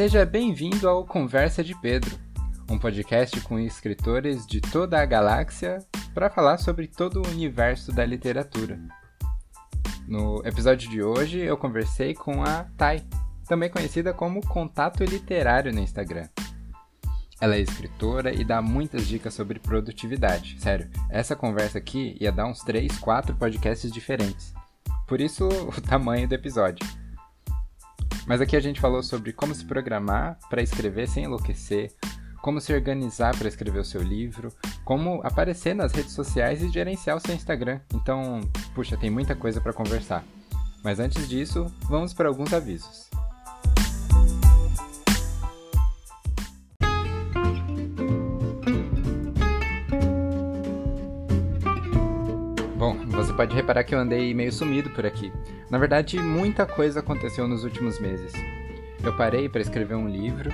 Seja bem-vindo ao Conversa de Pedro, um podcast com escritores de toda a galáxia para falar sobre todo o universo da literatura. No episódio de hoje eu conversei com a Thay, também conhecida como Contato Literário no Instagram. Ela é escritora e dá muitas dicas sobre produtividade. Sério, essa conversa aqui ia dar uns 3, 4 podcasts diferentes. Por isso o tamanho do episódio. Mas aqui a gente falou sobre como se programar para escrever sem enlouquecer, como se organizar para escrever o seu livro, como aparecer nas redes sociais e gerenciar o seu Instagram. Então, puxa, tem muita coisa para conversar. Mas antes disso, vamos para alguns avisos. Pode reparar que eu andei meio sumido por aqui. Na verdade, muita coisa aconteceu nos últimos meses. Eu parei para escrever um livro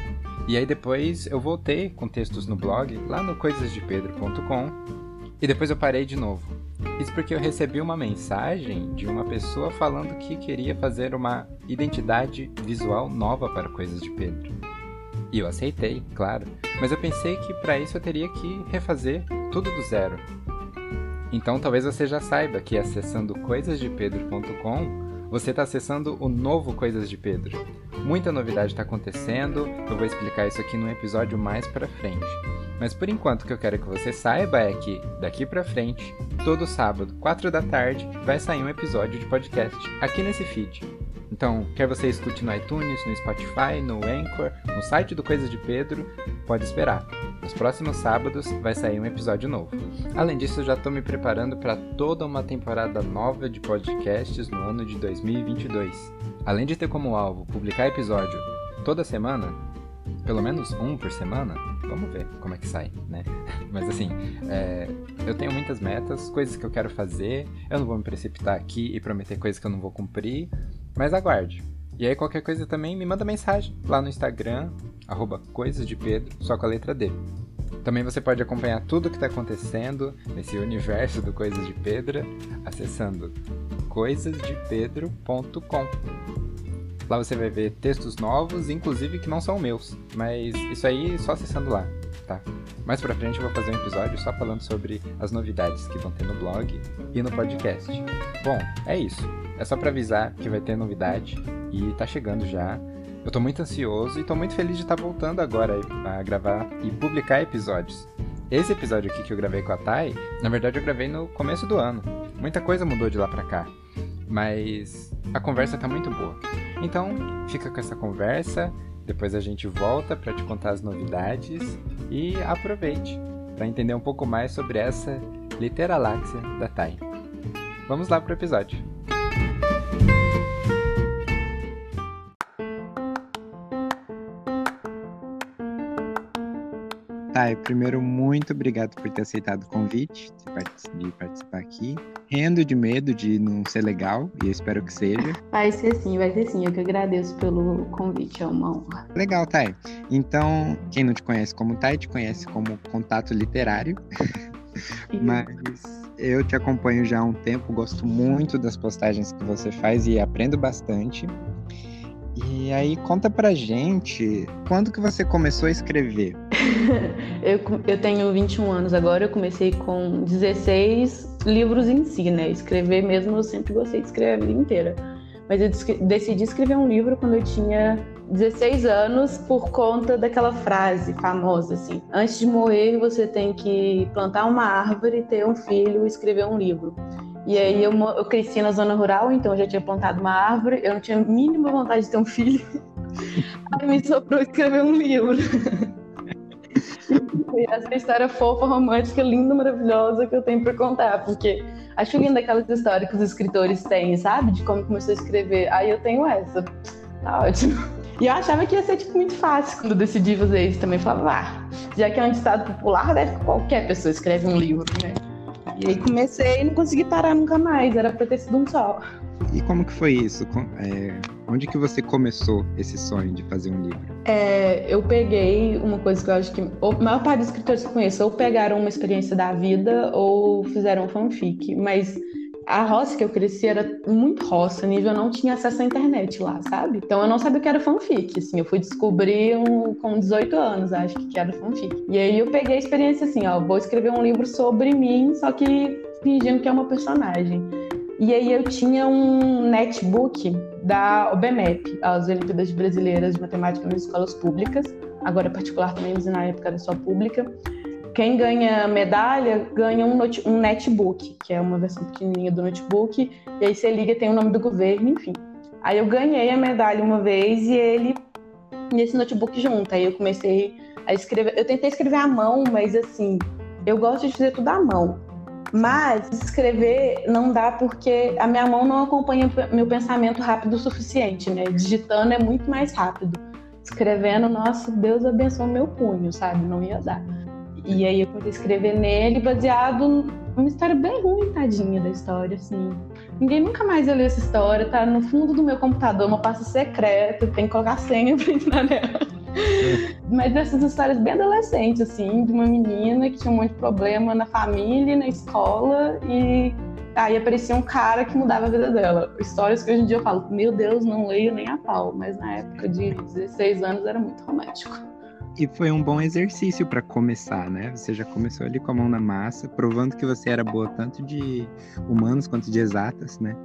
e aí depois eu voltei com textos no blog, lá no coisasdepedro.com, e depois eu parei de novo. Isso porque eu recebi uma mensagem de uma pessoa falando que queria fazer uma identidade visual nova para Coisas de Pedro. E eu aceitei, claro, mas eu pensei que para isso eu teria que refazer tudo do zero. Então talvez você já saiba que acessando coisasdepedro.com você está acessando o novo Coisas de Pedro. Muita novidade está acontecendo, eu vou explicar isso aqui num episódio mais para frente. Mas por enquanto o que eu quero que você saiba é que daqui para frente, todo sábado, 4 da tarde, vai sair um episódio de podcast aqui nesse feed. Então, quer você escute no iTunes, no Spotify, no Anchor, no site do Coisas de Pedro, pode esperar. Nos próximos sábados vai sair um episódio novo. Além disso, já estou me preparando para toda uma temporada nova de podcasts no ano de 2022. Além de ter como alvo publicar episódio toda semana, pelo menos um por semana, vamos ver como é que sai, né? Mas assim, é, eu tenho muitas metas, coisas que eu quero fazer, eu não vou me precipitar aqui e prometer coisas que eu não vou cumprir, mas aguarde. E aí qualquer coisa também me manda mensagem lá no Instagram, arroba coisas de Pedro, só com a letra D. Também você pode acompanhar tudo o que está acontecendo nesse universo do Coisas de Pedro acessando coisasdepedro.com. Lá você vai ver textos novos, inclusive que não são meus, mas isso aí só acessando lá, tá? Mais pra frente eu vou fazer um episódio só falando sobre as novidades que vão ter no blog e no podcast. Bom, é isso. É só para avisar que vai ter novidade e tá chegando já. Eu tô muito ansioso e tô muito feliz de estar tá voltando agora a gravar e publicar episódios. Esse episódio aqui que eu gravei com a Thay, na verdade eu gravei no começo do ano. Muita coisa mudou de lá pra cá. Mas a conversa tá muito boa. Então, fica com essa conversa, depois a gente volta para te contar as novidades e aproveite para entender um pouco mais sobre essa literaláxia da Thay. Vamos lá pro episódio. Thay, primeiro, muito obrigado por ter aceitado o convite de participar aqui. Rendo de medo de não ser legal, e eu espero que seja. Vai ser sim, vai ser sim. Eu que agradeço pelo convite, é uma honra. Legal, Thay. Então, quem não te conhece como Thay, te conhece como contato literário. Mas eu te acompanho já há um tempo, gosto muito das postagens que você faz e aprendo bastante. E aí conta pra gente, quando que você começou a escrever? eu, eu tenho 21 anos agora, eu comecei com 16 livros em si, né? Escrever mesmo, eu sempre gostei de escrever a vida inteira. Mas eu decidi escrever um livro quando eu tinha 16 anos por conta daquela frase famosa assim: antes de morrer você tem que plantar uma árvore, ter um filho e escrever um livro. E aí eu, eu cresci na zona rural, então eu já tinha plantado uma árvore, eu não tinha a mínima vontade de ter um filho. Aí me sobrou escrever um livro. E essa história fofa, romântica, linda, maravilhosa que eu tenho para contar, porque acho linda aquelas histórias que os escritores têm, sabe? De como começou a escrever. Aí eu tenho essa. Tá ótimo. E eu achava que ia ser tipo, muito fácil quando decidi fazer isso também. Falava, ah, já que é um ditado popular, deve que qualquer pessoa escreve um livro, né? E aí comecei e não consegui parar nunca mais, era pra ter sido um só. E como que foi isso? É, onde que você começou esse sonho de fazer um livro? É, eu peguei uma coisa que eu acho que a maior parte dos escritores que eu conheço ou pegaram uma experiência da vida ou fizeram fanfic, mas a roça que eu cresci era muito roça, nível eu não tinha acesso à internet lá, sabe? Então eu não sabia o que era fanfic, assim, eu fui descobrir um, com 18 anos, acho que, era fanfic. E aí eu peguei a experiência assim, ó, vou escrever um livro sobre mim, só que fingindo que é uma personagem. E aí eu tinha um netbook da OBMEP, as Olimpíadas Brasileiras de Matemática nas Escolas Públicas, agora particular também, mas na época era só pública. Quem ganha medalha ganha um, um netbook, que é uma versão pequenininha do notebook, e aí você liga tem o nome do governo, enfim. Aí eu ganhei a medalha uma vez e ele nesse notebook junto. Aí eu comecei a escrever. Eu tentei escrever à mão, mas assim, eu gosto de fazer tudo à mão. Mas escrever não dá porque a minha mão não acompanha meu pensamento rápido o suficiente, né? Digitando é muito mais rápido. Escrevendo, nossa, Deus abençoe meu punho, sabe? Não ia dar. E aí eu comecei a escrever nele baseado numa história bem ruim, tadinha da história, assim. Ninguém nunca mais leu essa história, tá no fundo do meu computador, uma pasta secreta, tem que colocar senha pra entrar nela. Mas essas histórias bem adolescentes, assim, de uma menina que tinha um monte de problema na família, na escola, e aí aparecia um cara que mudava a vida dela. Histórias que hoje em dia eu falo, meu Deus, não leio nem a pau, mas na época de 16 anos era muito romântico. E foi um bom exercício para começar, né? Você já começou ali com a mão na massa, provando que você era boa tanto de humanos quanto de exatas, né?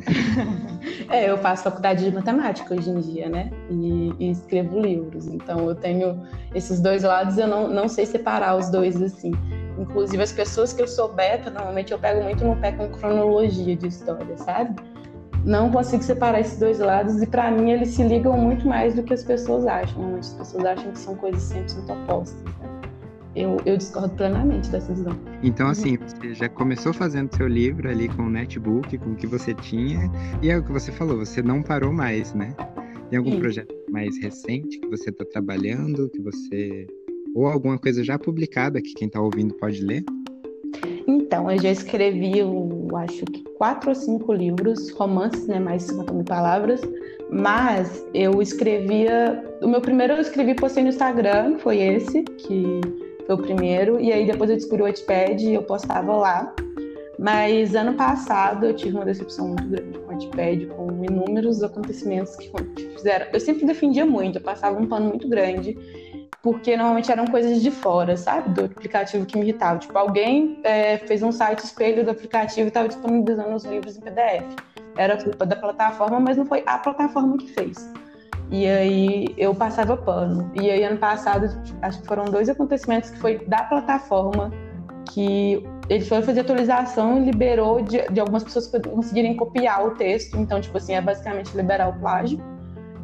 é, eu faço faculdade de matemática hoje em dia, né? E, e, escrevo livros. Então eu tenho esses dois lados, eu não, não sei separar os dois assim. Inclusive as pessoas que eu sou beta, normalmente eu pego muito no pé com cronologia de história, sabe? Não consigo separar esses dois lados e para mim eles se ligam muito mais do que as pessoas acham. Muitas pessoas acham que são coisas 100% opostas. Né? Eu, eu, discordo plenamente dessa visão. Então, assim, você já começou fazendo seu livro ali com o netbook, com o que você tinha, e é o que você falou, você não parou mais, né? Tem algum Sim. projeto mais recente que você está trabalhando, que você. Ou alguma coisa já publicada que quem está ouvindo pode ler? Então, eu já escrevi, acho que quatro ou cinco livros, romances, né, mais de 50 mil palavras, mas eu escrevia. O meu primeiro eu escrevi postei no Instagram, foi esse, que foi o primeiro, e aí depois eu descobri o Wattpad e eu postava lá. Mas ano passado eu tive uma decepção muito grande com o Wattpad, com inúmeros acontecimentos que fizeram. Eu sempre defendia muito, eu passava um pano muito grande porque normalmente eram coisas de fora, sabe? Do aplicativo que me irritava. Tipo, alguém é, fez um site espelho do aplicativo e estava disponibilizando os livros em PDF. Era culpa da plataforma, mas não foi a plataforma que fez. E aí eu passava pano. E aí ano passado, acho que foram dois acontecimentos que foi da plataforma que ele foi fazer atualização e liberou de, de algumas pessoas conseguirem copiar o texto. Então, tipo assim, é basicamente liberar o plágio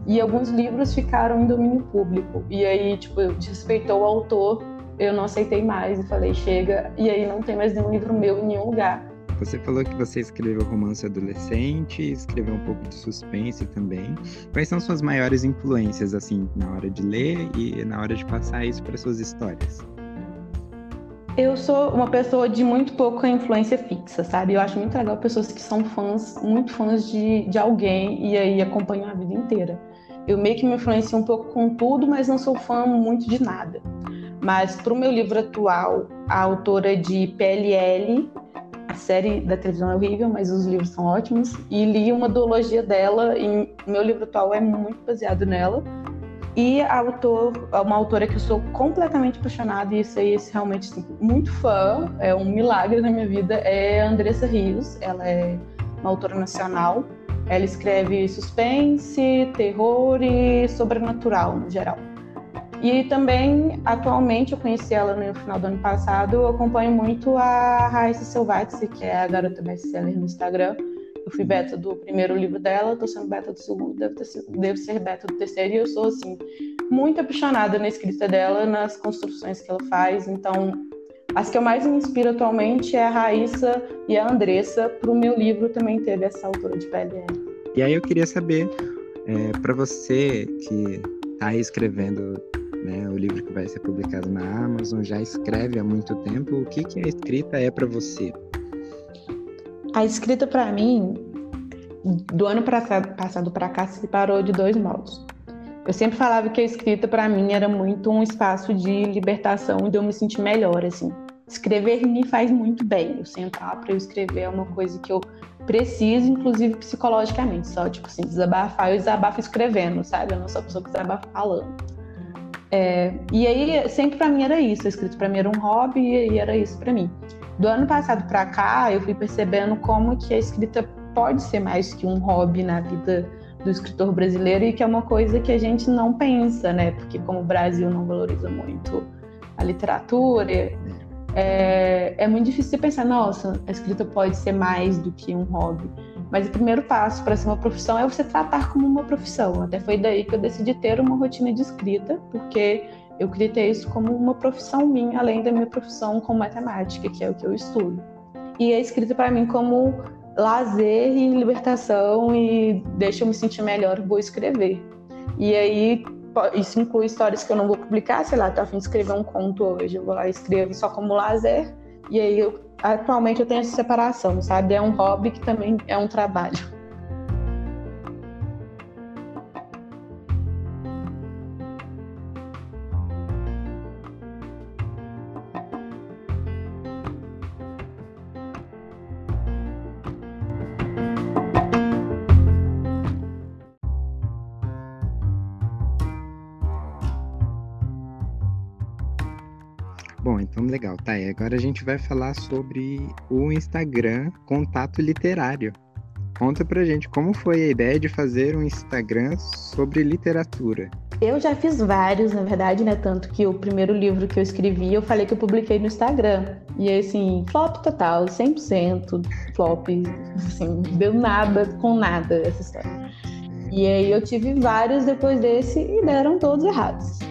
e alguns livros ficaram em domínio público. E aí, tipo, desrespeitou o autor, eu não aceitei mais e falei, chega. E aí não tem mais nenhum livro meu em nenhum lugar. Você falou que você escreveu romance adolescente, escreveu um pouco de suspense também. Quais são suas maiores influências, assim, na hora de ler e na hora de passar isso para suas histórias? Eu sou uma pessoa de muito pouca influência fixa, sabe? Eu acho muito legal pessoas que são fãs, muito fãs de, de alguém e aí acompanham a vida inteira. Eu meio que me influencio um pouco com tudo, mas não sou fã muito de nada. Mas para o meu livro atual, a autora de PLL, a série da televisão é horrível, mas os livros são ótimos, e li uma duologia dela, e meu livro atual é muito baseado nela. E a autor, uma autora que eu sou completamente apaixonada, e isso aí, esse realmente assim, muito fã, é um milagre na minha vida, é a Andressa Rios. Ela é uma autora nacional. Ela escreve suspense, terror e sobrenatural no geral. E também, atualmente, eu conheci ela no final do ano passado, eu acompanho muito a Raíssa Selvatsi, que é a garota best-seller no Instagram. Eu fui beta do primeiro livro dela, tô sendo beta do segundo, devo, ter, devo ser beta do terceiro, e eu sou, assim, muito apaixonada na escrita dela, nas construções que ela faz. Então, as que eu mais me inspiro atualmente é a Raíssa e a Andressa. Para o meu livro também teve essa autora de PLL. E aí eu queria saber, é, para você que está escrevendo né, o livro que vai ser publicado na Amazon, já escreve há muito tempo, o que, que a escrita é para você? A escrita para mim, do ano passado para cá, se separou de dois modos. Eu sempre falava que a escrita para mim era muito um espaço de libertação, de eu me sentir melhor, assim. escrever me faz muito bem. Eu sentar para eu escrever é uma coisa que eu preciso, inclusive psicologicamente. Só, tipo assim, desabafar, eu desabafo escrevendo, sabe? Eu não sou a pessoa que desabafa falando. É, e aí, sempre para mim era isso. A escrita para mim era um hobby e era isso para mim. Do ano passado para cá, eu fui percebendo como que a escrita pode ser mais que um hobby na vida do escritor brasileiro e que é uma coisa que a gente não pensa, né? Porque como o Brasil não valoriza muito a literatura, é, é muito difícil você pensar, nossa, a escrita pode ser mais do que um hobby. Mas o primeiro passo para ser uma profissão é você tratar como uma profissão. Até foi daí que eu decidi ter uma rotina de escrita, porque eu queria ter isso como uma profissão minha, além da minha profissão com matemática, que é o que eu estudo. E a escrita para mim como lazer e libertação e deixa eu me sentir melhor, vou escrever. E aí isso inclui histórias que eu não vou publicar, sei lá, tô a fim de escrever um conto hoje, eu vou lá e escrevo só como lazer, e aí eu, atualmente eu tenho essa separação, sabe? É um hobby que também é um trabalho. Tá? E agora a gente vai falar sobre o Instagram Contato Literário. Conta pra gente como foi a ideia de fazer um Instagram sobre literatura. Eu já fiz vários, na verdade, né? Tanto que o primeiro livro que eu escrevi, eu falei que eu publiquei no Instagram. E assim, flop total, 100% flop. Assim, deu nada com nada essa história. E aí eu tive vários depois desse e deram todos errados.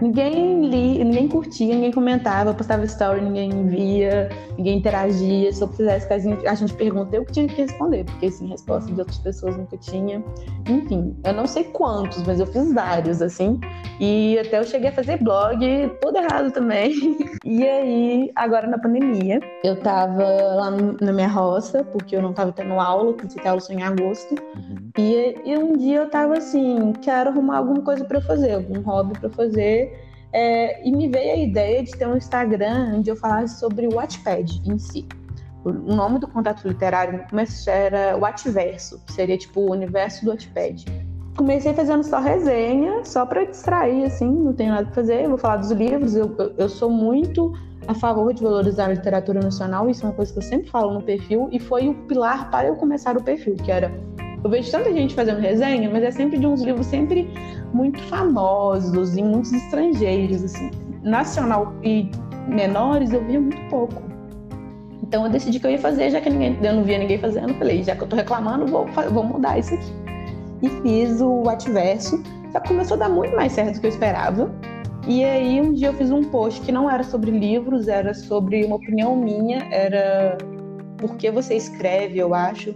Ninguém li, ninguém curtia, ninguém comentava, postava story, ninguém via, ninguém interagia. Se eu fizesse que a gente, a gente pergunta, eu que tinha que responder, porque assim, resposta de outras pessoas nunca tinha. Enfim, eu não sei quantos, mas eu fiz vários, assim. E até eu cheguei a fazer blog, tudo errado também. E aí, agora na pandemia, eu tava lá na minha roça, porque eu não tava tendo aula, comecei a ter aula só em agosto. Uhum. E, e um dia eu tava assim, quero arrumar alguma coisa para fazer, algum hobby para fazer. É, e me veio a ideia de ter um Instagram onde eu falasse sobre o Wattpad em si. O nome do contato literário era Wattverso, que seria tipo o universo do Wattpad. Comecei fazendo só resenha, só para distrair, assim, não tenho nada para fazer. vou falar dos livros. Eu, eu, eu sou muito a favor de valorizar a literatura nacional, isso é uma coisa que eu sempre falo no perfil, e foi o pilar para eu começar o perfil, que era eu vejo tanta gente fazendo resenha, mas é sempre de uns livros sempre muito famosos e muitos estrangeiros, assim. Nacional e menores eu via muito pouco. Então eu decidi que eu ia fazer, já que ninguém, eu não via ninguém fazendo, falei, já que eu tô reclamando, vou, vou mudar isso aqui. E fiz o Ativerso, só começou a dar muito mais certo do que eu esperava. E aí um dia eu fiz um post que não era sobre livros, era sobre uma opinião minha, era por que você escreve, eu acho.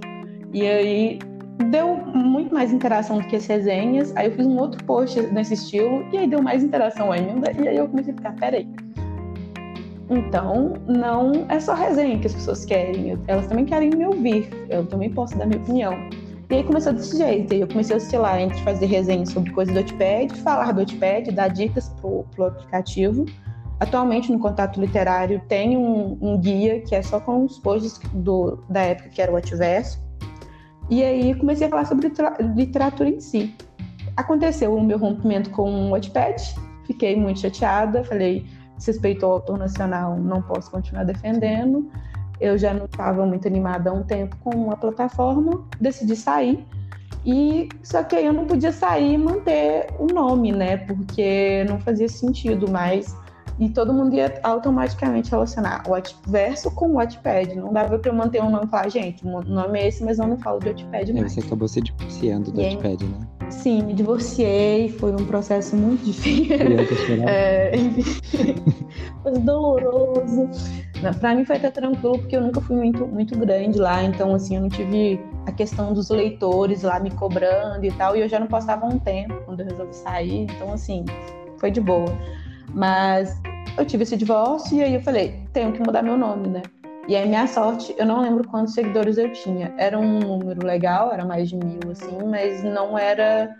E aí deu muito mais interação do que as resenhas. Aí eu fiz um outro post nesse estilo e aí deu mais interação ainda. E aí eu comecei a ficar, peraí. Então, não é só resenha que as pessoas querem, elas também querem me ouvir, eu também posso dar minha opinião. E aí começou desse jeito, eu comecei a oscilar entre fazer resenha sobre coisas do Notepad, falar do Notepad, dar dicas pro, pro aplicativo. Atualmente, no Contato Literário, tem um, um guia que é só com os posts do, da época que era o Ativerso, e aí comecei a falar sobre literatura em si. Aconteceu o meu rompimento com o Wattpad, fiquei muito chateada, falei, desrespeitou o autor nacional, não posso continuar defendendo. Eu já não estava muito animada há um tempo com a plataforma, decidi sair. E só que aí eu não podia sair e manter o nome, né? Porque não fazia sentido mais e todo mundo ia automaticamente relacionar o Verso com o Wattpad. Não dava para eu manter um nome e falar, gente, o nome é esse, mas eu não falo de Wattpad mais. Você acabou se divorciando do Wattpad, né? Sim, me divorciei, foi um processo muito difícil. é, enfim, foi doloroso. Para mim foi até tranquilo, porque eu nunca fui muito, muito grande lá, então assim, eu não tive a questão dos leitores lá me cobrando e tal, e eu já não passava um tempo quando eu resolvi sair, então assim, foi de boa. Mas eu tive esse divórcio e aí eu falei, tenho que mudar meu nome, né? E aí, minha sorte, eu não lembro quantos seguidores eu tinha. Era um número legal, era mais de mil, assim, mas não era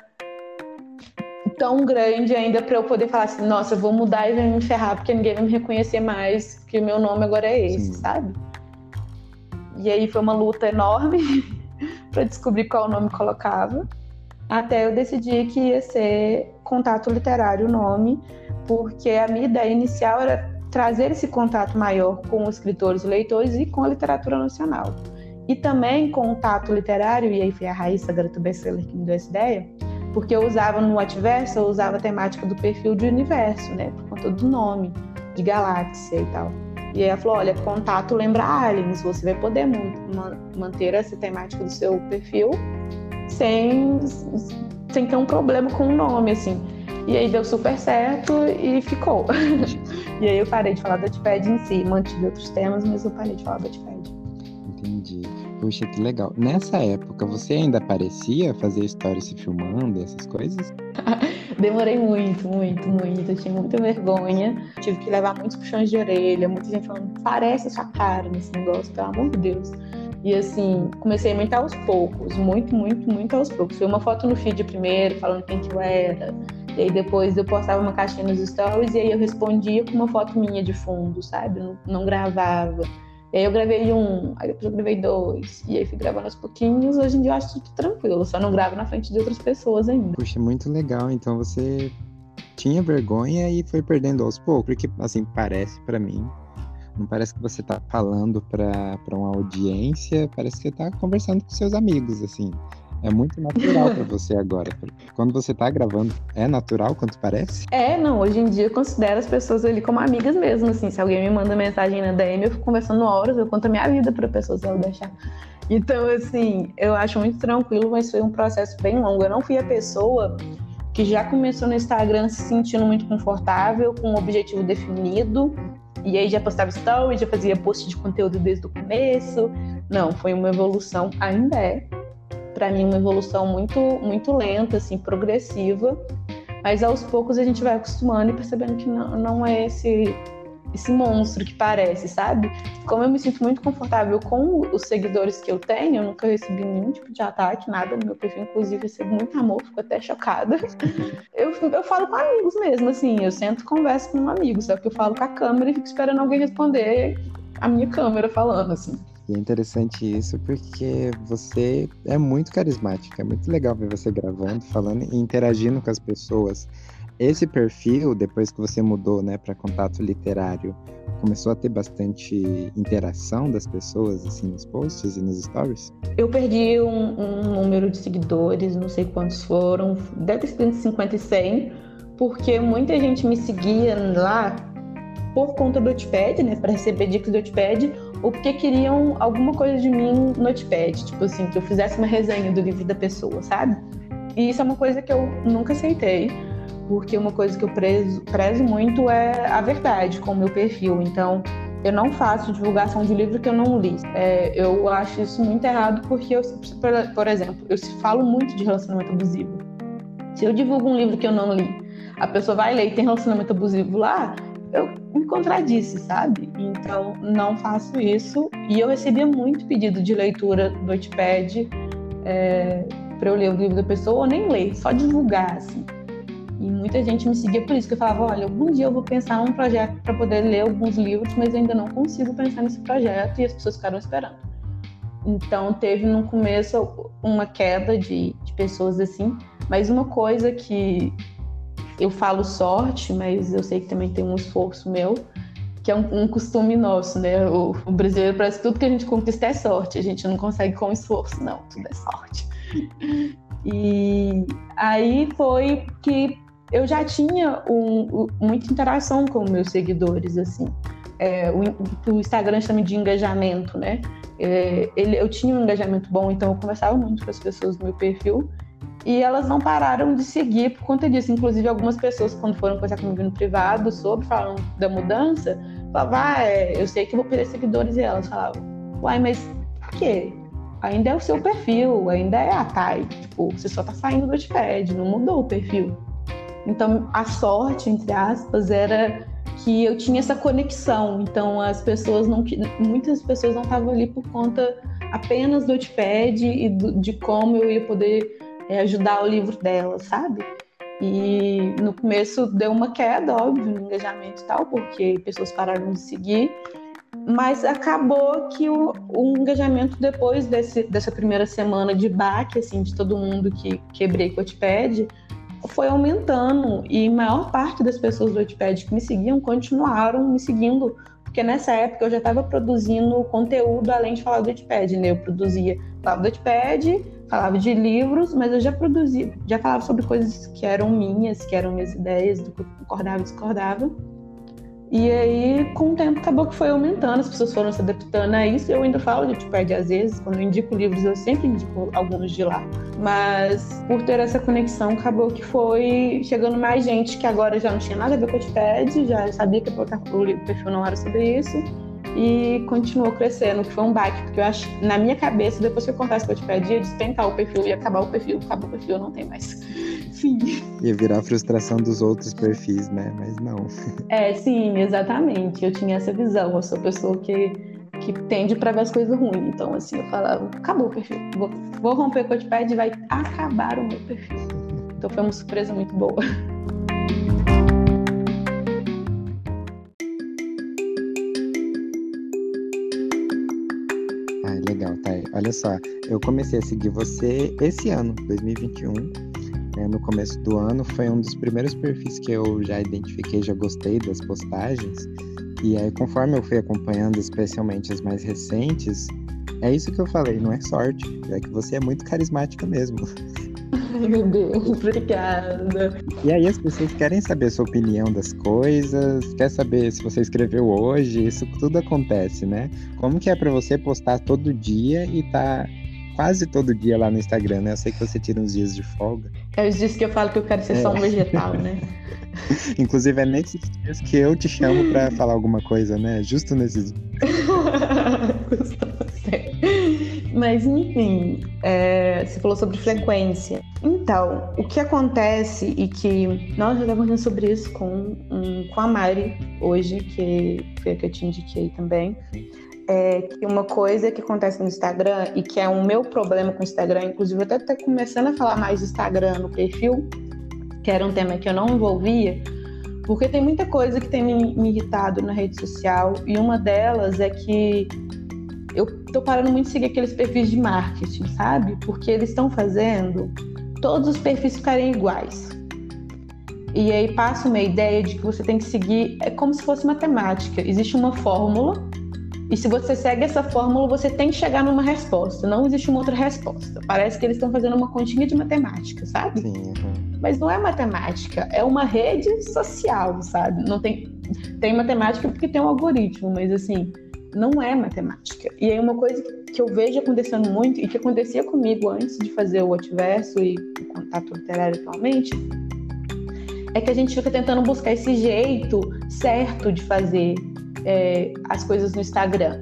tão grande ainda para eu poder falar assim, nossa, eu vou mudar e me ferrar porque ninguém vai me reconhecer mais, porque o meu nome agora é esse, Sim. sabe? E aí foi uma luta enorme para descobrir qual nome colocava, até eu decidir que ia ser Contato Literário o nome, porque a minha ideia inicial era trazer esse contato maior com os escritores leitores e com a literatura nacional. E também contato literário, e aí foi a Raíssa, garota best-seller, que me deu essa ideia, porque eu usava no Ativerso, eu usava a temática do perfil de universo, né, por conta do nome, de galáxia e tal. E aí ela falou, olha, contato lembra aliens, você vai poder manter essa temática do seu perfil sem, sem ter um problema com o nome, assim. E aí deu super certo e ficou. e aí eu parei de falar da Wattpad em si, mantive outros temas, mas eu parei de falar da Wattpad. Entendi. Puxa, que legal. Nessa época, você ainda aparecia fazer histórias se filmando, essas coisas? Demorei muito, muito, muito. Eu tinha muita vergonha. Tive que levar muitos puxões de orelha, muita gente falando, parece a sua cara nesse negócio, pelo amor de Deus. E assim, comecei a aumentar aos poucos, muito, muito, muito aos poucos. Foi uma foto no feed primeiro, falando quem que eu era, e aí depois eu postava uma caixinha nos stories e aí eu respondia com uma foto minha de fundo, sabe? Não, não gravava. E aí eu gravei um, aí depois eu gravei dois. E aí fui gravando aos pouquinhos. Hoje em dia eu acho tudo tranquilo, só não gravo na frente de outras pessoas ainda. Puxa, muito legal. Então você tinha vergonha e foi perdendo aos poucos, porque assim, parece para mim. Não parece que você tá falando para uma audiência, parece que você tá conversando com seus amigos, assim. É muito natural para você agora. Quando você tá gravando, é natural quanto parece? É, não. Hoje em dia eu considero as pessoas ali como amigas mesmo, assim. Se alguém me manda mensagem na DM, eu fico conversando horas, eu conto a minha vida pra pessoa se ela deixar. Então, assim, eu acho muito tranquilo, mas foi um processo bem longo. Eu não fui a pessoa que já começou no Instagram se sentindo muito confortável, com um objetivo definido, e aí já postava stories, já fazia post de conteúdo desde o começo. Não, foi uma evolução, ainda é, para mim uma evolução muito muito lenta, assim, progressiva. Mas aos poucos a gente vai acostumando e percebendo que não, não é esse esse monstro que parece, sabe? Como eu me sinto muito confortável com os seguidores que eu tenho, eu nunca recebi nenhum tipo de ataque, nada no meu perfil, inclusive recebo muito amor, fico até chocada. Eu, eu falo com amigos mesmo, assim, eu sento e converso com um amigo, só que eu falo com a câmera e fico esperando alguém responder a minha câmera falando, assim. É interessante isso porque você é muito carismática, é muito legal ver você gravando, falando e interagindo com as pessoas. Esse perfil, depois que você mudou, né, para contato literário, começou a ter bastante interação das pessoas assim nos posts e nos stories? Eu perdi um, um número de seguidores, não sei quantos foram, deve ter sido entre 50 e 100, porque muita gente me seguia lá por conta do Notepad, né, para receber dicas do Notepad, ou porque queriam alguma coisa de mim no Notepad, tipo assim, que eu fizesse uma resenha do livro da pessoa, sabe? E isso é uma coisa que eu nunca aceitei, porque uma coisa que eu prezo, prezo muito é a verdade com o meu perfil. Então, eu não faço divulgação de livro que eu não li. É, eu acho isso muito errado porque, eu, por exemplo, eu falo muito de relacionamento abusivo. Se eu divulgo um livro que eu não li, a pessoa vai ler e tem relacionamento abusivo lá, eu me contradisse, sabe? Então, não faço isso. E eu recebia muito pedido de leitura do Notepad é, para eu ler o livro da pessoa, ou nem ler, só divulgar, assim. E muita gente me seguia por isso, que eu falava, olha, algum dia eu vou pensar num projeto para poder ler alguns livros, mas ainda não consigo pensar nesse projeto, e as pessoas ficaram esperando. Então, teve no começo uma queda de, de pessoas assim, mas uma coisa que eu falo sorte, mas eu sei que também tem um esforço meu, que é um, um costume nosso, né? O, o, brasileiro parece que tudo que a gente conquista é sorte, a gente não consegue com esforço, não, tudo é sorte. E aí foi que eu já tinha um, um, muita interação com meus seguidores, assim. É, o, o, Instagram chama de engajamento, né? É, ele, eu tinha um engajamento bom, então eu conversava muito com as pessoas no meu perfil e elas não pararam de seguir por conta disso. Inclusive, algumas pessoas, quando foram conversar comigo no privado sobre falando da mudança, falavam, ah, é, eu sei que vou perder seguidores. E elas falavam, uai, mas por quê? Ainda é o seu perfil, ainda é a Thay. Tipo, você só tá saindo do Notepad, não mudou o perfil. Então, a sorte, entre aspas, era que eu tinha essa conexão. Então, as pessoas não. Muitas pessoas não estavam ali por conta apenas do Notepad e do, de como eu ia poder ajudar o livro dela, sabe? E no começo deu uma queda, óbvio, no engajamento e tal, porque pessoas pararam de seguir. Mas acabou que o, o engajamento depois desse, dessa primeira semana de baque, assim, de todo mundo que quebrei com o Wattpad, foi aumentando. E maior parte das pessoas do Wattpad que me seguiam continuaram me seguindo porque nessa época eu já estava produzindo conteúdo além de falar do Wattpad, né? Eu produzia, falava do Wattpad, falava de livros, mas eu já produzia, já falava sobre coisas que eram minhas, que eram minhas ideias, do que eu concordava e discordava. E aí, com o tempo, acabou que foi aumentando, as pessoas foram se adaptando a isso. Eu ainda falo de Wikipedia às vezes, quando eu indico livros, eu sempre indico alguns de lá. Mas, por ter essa conexão, acabou que foi chegando mais gente que agora já não tinha nada a ver com o já sabia que o perfil não era sobre isso e continuou crescendo, que foi um baque, porque eu acho, na minha cabeça, depois que eu contasse que eu te pedi, ia despencar o perfil, ia acabar o perfil, acabou o perfil, não tem mais. Fim. Ia virar a frustração dos outros perfis, né? Mas não. É, sim, exatamente. Eu tinha essa visão. Eu sou pessoa que, que tende para ver as coisas ruins. Então, assim, eu falava, acabou o perfil. Vou, vou romper o Codepad e vai acabar o meu perfil. Então foi uma surpresa muito boa. Olha só, eu comecei a seguir você esse ano, 2021. É, no começo do ano, foi um dos primeiros perfis que eu já identifiquei, já gostei das postagens. E aí, conforme eu fui acompanhando, especialmente as mais recentes, é isso que eu falei, não é sorte, é que você é muito carismática mesmo. Ai, meu Deus, obrigada. E aí as pessoas querem saber a sua opinião das coisas, quer saber se você escreveu hoje, isso tudo acontece, né? Como que é para você postar todo dia e tá quase todo dia lá no Instagram, né? Eu sei que você tira uns dias de folga. É os dias que eu falo que eu quero ser é. só um vegetal, né? Inclusive é nesses dias que eu te chamo para falar alguma coisa, né? Justo nesses dias. Mas, enfim, é, você falou sobre frequência. Então, o que acontece e que nós já estávamos falando sobre isso com, um, com a Mari hoje, que foi a que eu te indiquei também, é que uma coisa que acontece no Instagram e que é o meu problema com o Instagram, inclusive eu até estou começando a falar mais do Instagram no perfil, que era um tema que eu não envolvia, porque tem muita coisa que tem me irritado na rede social e uma delas é que eu tô parando muito de seguir aqueles perfis de marketing, sabe? Porque eles estão fazendo todos os perfis ficarem iguais. E aí passa uma ideia de que você tem que seguir, é como se fosse matemática. Existe uma fórmula, e se você segue essa fórmula, você tem que chegar numa resposta. Não existe uma outra resposta. Parece que eles estão fazendo uma continha de matemática, sabe? Sim. Uhum. Mas não é matemática, é uma rede social, sabe? Não tem tem matemática porque tem um algoritmo, mas assim, não é matemática. E aí uma coisa que eu vejo acontecendo muito e que acontecia comigo antes de fazer o Otiverso e o contato literário atualmente, é que a gente fica tentando buscar esse jeito certo de fazer é, as coisas no Instagram.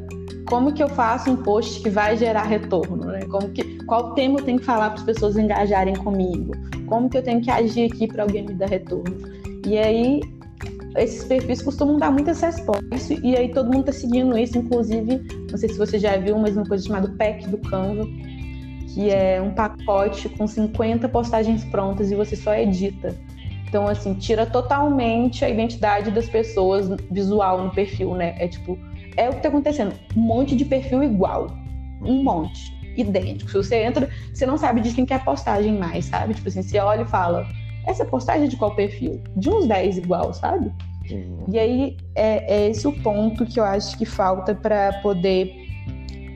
Como que eu faço um post que vai gerar retorno? Né? Como que, qual tema eu tenho que falar para as pessoas engajarem comigo? Como que eu tenho que agir aqui para alguém me dar retorno? E aí esses perfis costumam dar muitas respostas e aí todo mundo está seguindo isso, inclusive, não sei se você já viu, mas uma coisa chamada Pack do Canva, que é um pacote com 50 postagens prontas e você só edita. Então, assim, tira totalmente a identidade das pessoas visual no perfil, né? É tipo, é o que tá acontecendo. Um monte de perfil igual. Um monte. Idêntico. Se você entra, você não sabe de quem que é a postagem mais, sabe? Tipo assim, você olha e fala, essa postagem é de qual perfil? De uns 10 igual, sabe? Uhum. E aí é, é, esse o ponto que eu acho que falta para poder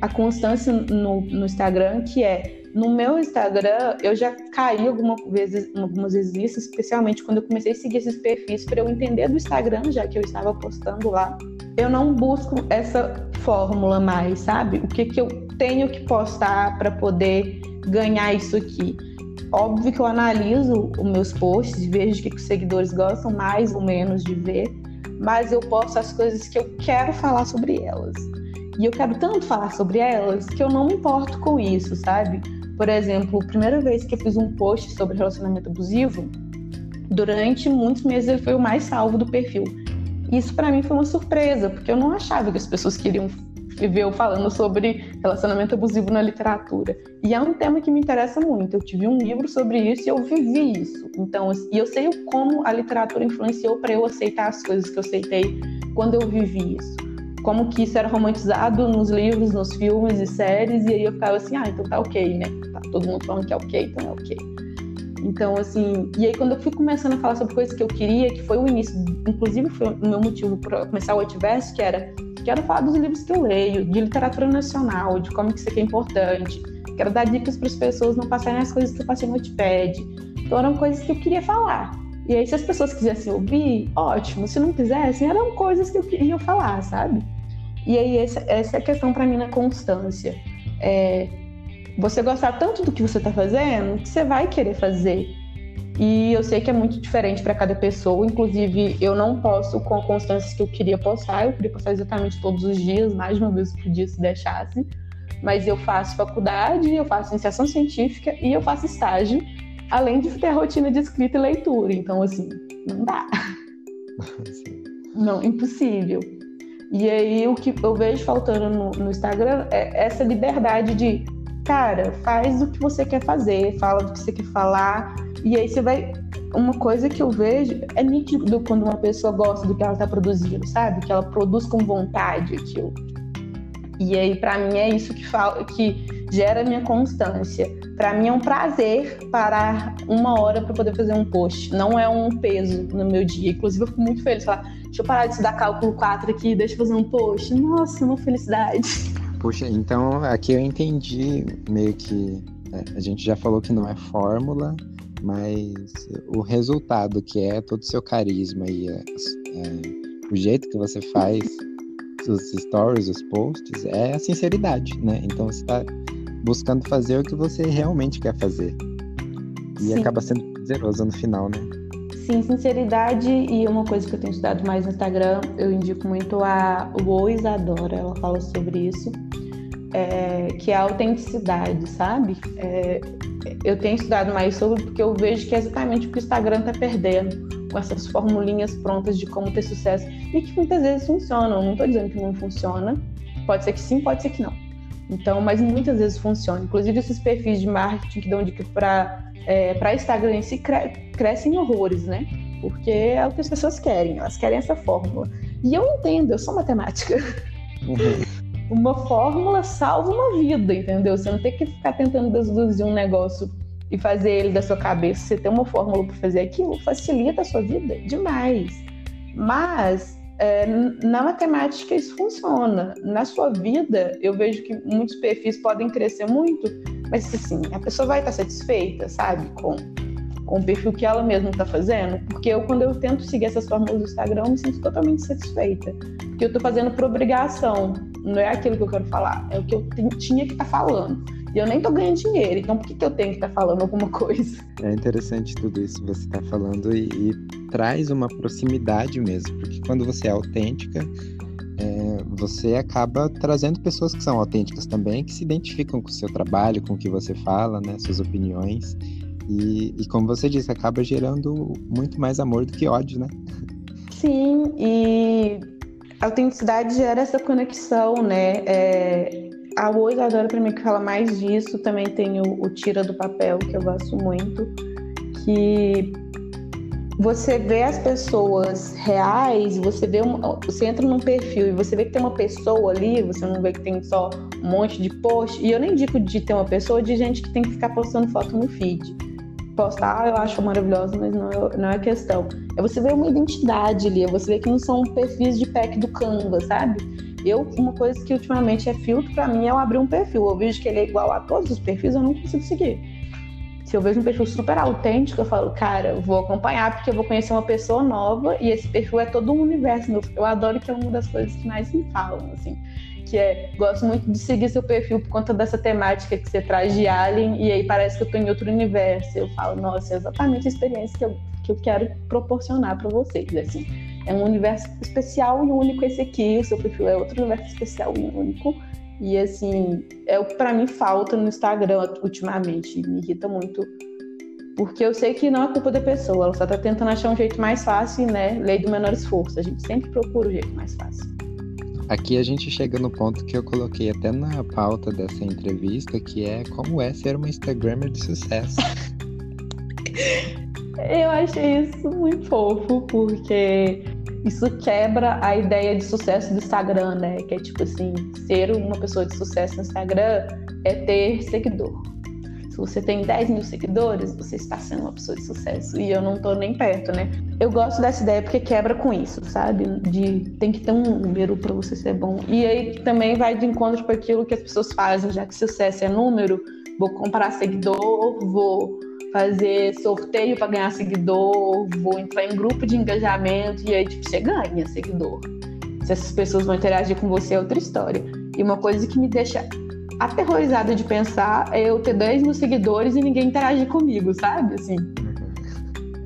a constância no, no Instagram, que é no meu Instagram, eu já caí algumas vezes, algumas vezes nisso, especialmente quando eu comecei a seguir esses perfis para eu entender do Instagram, já que eu estava postando lá. Eu não busco essa fórmula mais, sabe? O que, que eu tenho que postar para poder ganhar isso aqui? Óbvio que eu analiso os meus posts, vejo o que os seguidores gostam mais ou menos de ver, mas eu posto as coisas que eu quero falar sobre elas. E eu quero tanto falar sobre elas que eu não me importo com isso, sabe? Por exemplo, a primeira vez que eu fiz um post sobre relacionamento abusivo, durante muitos meses ele foi o mais salvo do perfil. Isso para mim foi uma surpresa, porque eu não achava que as pessoas queriam viveu falando sobre relacionamento abusivo na literatura. E é um tema que me interessa muito. Eu tive um livro sobre isso e eu vivi isso. Então, e eu sei como a literatura influenciou para eu aceitar as coisas que eu aceitei quando eu vivi isso. Como que isso era romantizado nos livros, nos filmes e séries, e aí eu ficava assim, ah, então tá ok, né? Tá todo mundo falando que é ok, então é ok. Então, assim, e aí quando eu fui começando a falar sobre coisas que eu queria, que foi o início, inclusive foi o meu motivo para começar o Otiverso, que era quero falar dos livros que eu leio, de literatura nacional, de como isso aqui é importante. Quero dar dicas para as pessoas não passarem as coisas que eu passei no Notepad. Então eram coisas que eu queria falar. E aí, se as pessoas quisessem ouvir, ótimo. Se não quisessem, eram coisas que eu queria falar, sabe? E aí, essa, essa é a questão para mim na constância. É, você gostar tanto do que você está fazendo que você vai querer fazer. E eu sei que é muito diferente para cada pessoa. Inclusive, eu não posso com a constância que eu queria postar. Eu queria postar exatamente todos os dias, mais de uma vez por dia, se deixasse. Mas eu faço faculdade, eu faço iniciação científica e eu faço estágio, além de ter a rotina de escrita e leitura. Então, assim, não dá. Não, impossível. E aí, o que eu vejo faltando no, no Instagram é essa liberdade de cara, faz o que você quer fazer, fala do que você quer falar, e aí você vai. Uma coisa que eu vejo é nítido quando uma pessoa gosta do que ela está produzindo, sabe? Que ela produz com vontade aquilo. E aí, para mim, é isso que, fala, que gera minha constância. Para mim, é um prazer parar uma hora para poder fazer um post. Não é um peso no meu dia. Inclusive, eu fico muito feliz. Falar, deixa eu parar de estudar cálculo 4 aqui, deixa eu fazer um post. Nossa, uma felicidade. Puxa, então aqui eu entendi meio que é, a gente já falou que não é fórmula, mas o resultado que é todo o seu carisma e é, é, o jeito que você faz os stories, os posts, é a sinceridade, né? Então você está buscando fazer o que você realmente quer fazer. E Sim. acaba sendo prazeroso no final, né? Sim, sinceridade e uma coisa que eu tenho estudado mais no Instagram, eu indico muito a o Isadora, ela fala sobre isso, é, que é a autenticidade, sabe? É, eu tenho estudado mais sobre porque eu vejo que é exatamente o que o Instagram está perdendo com essas formulinhas prontas de como ter sucesso e que muitas vezes funcionam. Não estou dizendo que não funciona, pode ser que sim, pode ser que não. Então, mas muitas vezes funciona. Inclusive esses perfis de marketing que dão dica para é, para Instagram em si cre crescem horrores, né? Porque é o que as pessoas querem, elas querem essa fórmula. E eu entendo, eu sou matemática. Uhum. Uma fórmula salva uma vida, entendeu? Você não tem que ficar tentando deduzir um negócio e fazer ele da sua cabeça. Você tem uma fórmula para fazer aquilo, facilita a sua vida demais. Mas é, na matemática isso funciona. Na sua vida, eu vejo que muitos perfis podem crescer muito, mas assim, a pessoa vai estar satisfeita, sabe, com, com o perfil que ela mesma está fazendo. Porque eu, quando eu tento seguir essas fórmulas do Instagram, eu me sinto totalmente satisfeita. Porque eu estou fazendo por obrigação, não é aquilo que eu quero falar, é o que eu tinha que estar tá falando. E eu nem tô ganhando dinheiro, então por que, que eu tenho que estar tá falando alguma coisa? É interessante tudo isso que você está falando e, e, traz uma proximidade mesmo, porque quando você é autêntica, é, você acaba trazendo pessoas que são autênticas também, que se identificam com o seu trabalho, com o que você fala, né, suas opiniões. E, e como você disse, acaba gerando muito mais amor do que ódio, né? Sim, e a autenticidade gera essa conexão, né? É, a Oi adora para mim que fala mais disso. Também tem o, o Tira do Papel, que eu gosto muito. Que você vê as pessoas reais, você vê você entra num perfil e você vê que tem uma pessoa ali, você não vê que tem só um monte de post. E eu nem digo de ter uma pessoa, de gente que tem que ficar postando foto no feed. Postar eu acho maravilhoso, mas não é, não é questão. É você ver uma identidade ali, é você ver que não são perfis de pack do Canva, sabe? Eu, uma coisa que ultimamente é filtro para mim é eu abrir um perfil. Eu vejo que ele é igual a todos os perfis, eu não consigo seguir. Se eu vejo um perfil super autêntico, eu falo, cara, vou acompanhar porque eu vou conhecer uma pessoa nova e esse perfil é todo um universo. Eu adoro que é uma das coisas que mais me falam, assim. Que é, gosto muito de seguir seu perfil por conta dessa temática que você traz de Alien e aí parece que eu tô em outro universo. Eu falo, nossa, é exatamente a experiência que eu, que eu quero proporcionar para vocês, assim é um universo especial e único esse aqui, o seu perfil é outro universo especial e único. E assim, é o que para mim falta no Instagram ultimamente, me irrita muito. Porque eu sei que não é culpa da pessoa, ela só tá tentando achar um jeito mais fácil, né? Lei do menor esforço. A gente sempre procura o jeito mais fácil. Aqui a gente chega no ponto que eu coloquei até na pauta dessa entrevista, que é como é ser uma Instagrammer de sucesso. eu achei isso muito fofo, porque isso quebra a ideia de sucesso do Instagram, né? Que é tipo assim, ser uma pessoa de sucesso no Instagram é ter seguidor. Se você tem 10 mil seguidores, você está sendo uma pessoa de sucesso. E eu não tô nem perto, né? Eu gosto dessa ideia porque quebra com isso, sabe? De tem que ter um número para você ser bom. E aí também vai de encontro com aquilo que as pessoas fazem, já que sucesso é número, vou comprar seguidor, vou fazer sorteio para ganhar seguidor, vou entrar em grupo de engajamento e aí tipo, você ganha seguidor. Se essas pessoas vão interagir com você é outra história. E uma coisa que me deixa aterrorizada de pensar é eu ter 10 mil seguidores e ninguém interagir comigo, sabe? Assim.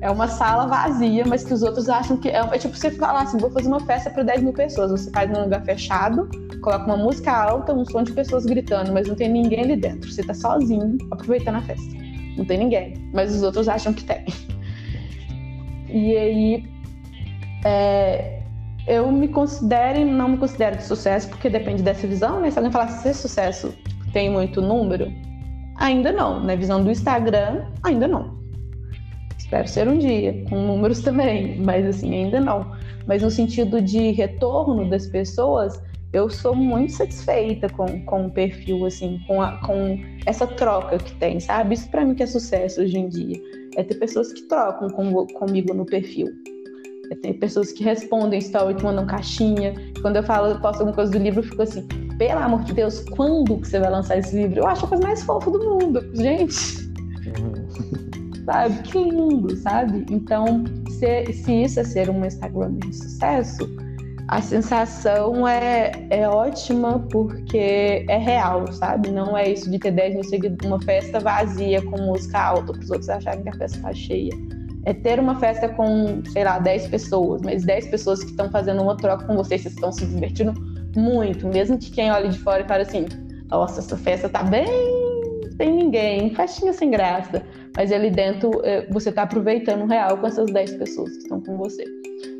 É uma sala vazia, mas que os outros acham que. É, é tipo você falar assim: vou fazer uma festa para 10 mil pessoas. Você faz num lugar fechado, coloca uma música alta, um som de pessoas gritando, mas não tem ninguém ali dentro. Você tá sozinho aproveitando a festa não tem ninguém, mas os outros acham que tem. E aí, é, eu me considero e não me considero de sucesso, porque depende dessa visão, né? Se alguém falar se sucesso tem muito número, ainda não. Na visão do Instagram, ainda não. Espero ser um dia, com números também, mas assim, ainda não. Mas no sentido de retorno das pessoas, eu sou muito satisfeita com, com o perfil, assim, com, a, com essa troca que tem, sabe? Isso para mim que é sucesso hoje em dia. É ter pessoas que trocam com, comigo no perfil. Ter pessoas que respondem story, que mandam caixinha. Quando eu falo, eu posto alguma coisa do livro, eu fico assim, pelo amor de Deus, quando que você vai lançar esse livro? Eu acho a coisa mais fofa do mundo, gente. sabe? Que lindo, sabe? Então, se, se isso é ser um Instagram de sucesso, a sensação é, é ótima porque é real, sabe? Não é isso de ter 10 mil seguidores, uma festa vazia com música alta, para os outros acharem que a festa está cheia. É ter uma festa com, sei lá, 10 pessoas, mas 10 pessoas que estão fazendo uma troca com vocês, vocês estão se divertindo muito, mesmo que quem olhe de fora e fale assim: nossa, essa festa tá bem sem ninguém, festinha sem graça. Mas ali dentro eh, você está aproveitando o real com essas 10 pessoas que estão com você.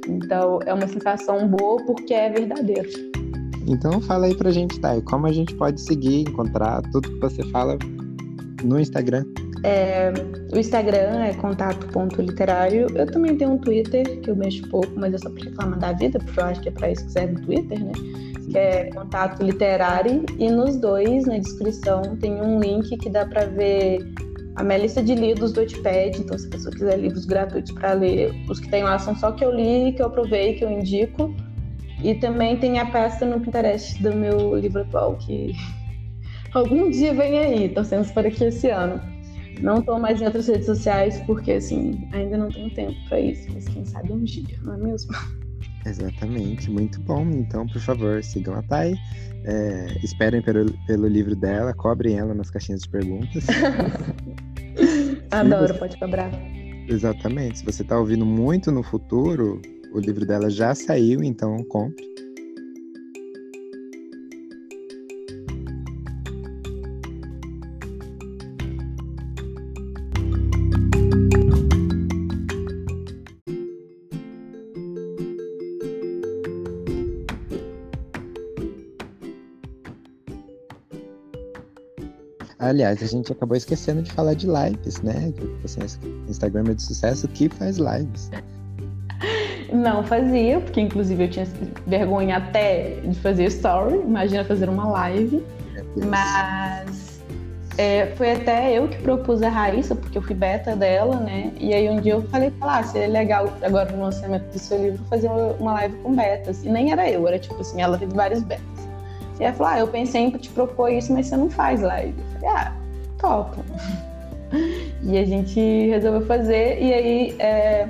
Então é uma sensação boa porque é verdadeiro. Então fala aí pra gente, Thay, como a gente pode seguir, encontrar tudo que você fala no Instagram? É, o Instagram é contato.literário. Eu também tenho um Twitter, que eu mexo pouco, mas é só pra reclamar da vida, porque eu acho que é pra isso que serve o Twitter, né? Que é contato literário. E nos dois, na descrição, tem um link que dá pra ver a minha lista de livros do Wattpad, então se a pessoa quiser livros gratuitos para ler, os que tem lá são só que eu li, que eu aprovei, que eu indico. E também tem a pasta no Pinterest do meu livro atual, que algum dia vem aí, torcemos para que esse ano. Não estou mais em outras redes sociais, porque assim, ainda não tenho tempo para isso, mas quem sabe um dia, não é mesmo? Exatamente, muito bom. Então, por favor, sigam a Thay. É, esperem pelo, pelo livro dela, cobrem ela nas caixinhas de perguntas. Adoro, você... pode cobrar. Exatamente. Se você está ouvindo muito no futuro, o livro dela já saiu, então compre. Aliás, a gente acabou esquecendo de falar de lives, né? Assim, Instagram é de sucesso que faz lives. Não fazia, porque inclusive eu tinha vergonha até de fazer story, imagina fazer uma live. Mas é, foi até eu que propus a Raíssa, porque eu fui beta dela, né? E aí um dia eu falei pra ela, ah, seria legal agora no lançamento do seu livro fazer uma live com betas. E nem era eu, era tipo assim, ela teve vários betas. E ela falou: Ah, eu pensei em te propor isso, mas você não faz live. Eu falei: Ah, topo. E a gente resolveu fazer, e aí é,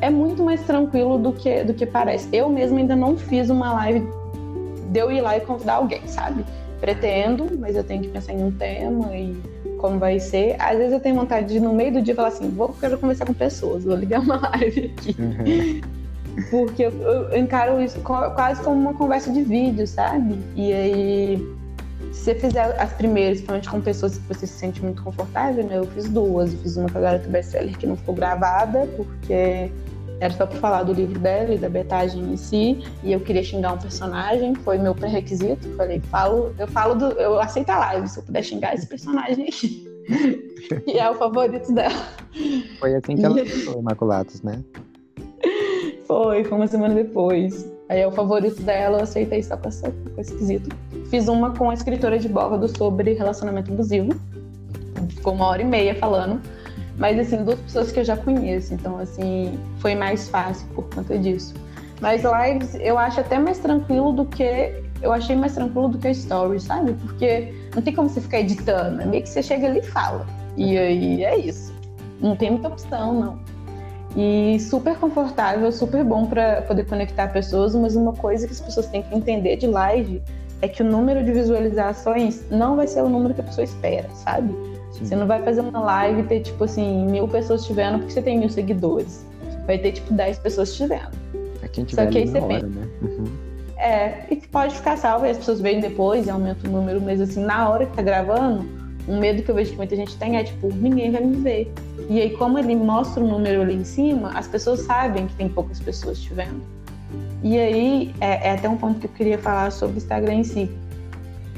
é muito mais tranquilo do que, do que parece. Eu mesma ainda não fiz uma live de eu ir lá e convidar alguém, sabe? Pretendo, mas eu tenho que pensar em um tema e como vai ser. Às vezes eu tenho vontade de, no meio do dia, falar assim: vou, quero conversar com pessoas, vou ligar uma live aqui. Uhum. Porque eu, eu encaro isso quase como uma conversa de vídeo, sabe? E aí, se você fizer as primeiras, principalmente com pessoas que você se sente muito confortável, né? Eu fiz duas. Eu fiz uma com a Garota Bestseller que não ficou gravada, porque era só pra falar do livro dela e da betagem em si, e eu queria xingar um personagem, foi meu pré-requisito. Falei, falo, eu falo do. Eu aceito a live, se eu puder xingar esse personagem aqui. e é o favorito dela. Foi assim que ela lançou Imaculatos, né? Foi, foi uma semana depois. Aí é o favorito dela, eu aceitei só com esse quesito. Fiz uma com a escritora de bordo sobre relacionamento abusivo. Ficou uma hora e meia falando. Mas, assim, duas pessoas que eu já conheço. Então, assim, foi mais fácil por conta disso. Mas lives eu acho até mais tranquilo do que. Eu achei mais tranquilo do que a story, sabe? Porque não tem como você ficar editando. É meio que você chega ali e fala. E aí é isso. Não tem muita opção, não. E super confortável, super bom para poder conectar pessoas, mas uma coisa que as pessoas têm que entender de live é que o número de visualizações não vai ser o número que a pessoa espera, sabe? Sim. Você não vai fazer uma live e ter, tipo assim, mil pessoas te vendo porque você tem mil seguidores. Vai ter, tipo, dez pessoas te vendo. É quem tiver Só que aí você hora, né? Uhum. É, e pode ficar salvo e as pessoas veem depois e aumenta o número, mas assim, na hora que tá gravando, um medo que eu vejo que muita gente tem é, tipo, ninguém vai me ver. E aí, como ele mostra o número ali em cima, as pessoas sabem que tem poucas pessoas te vendo. E aí, é, é até um ponto que eu queria falar sobre o Instagram em si.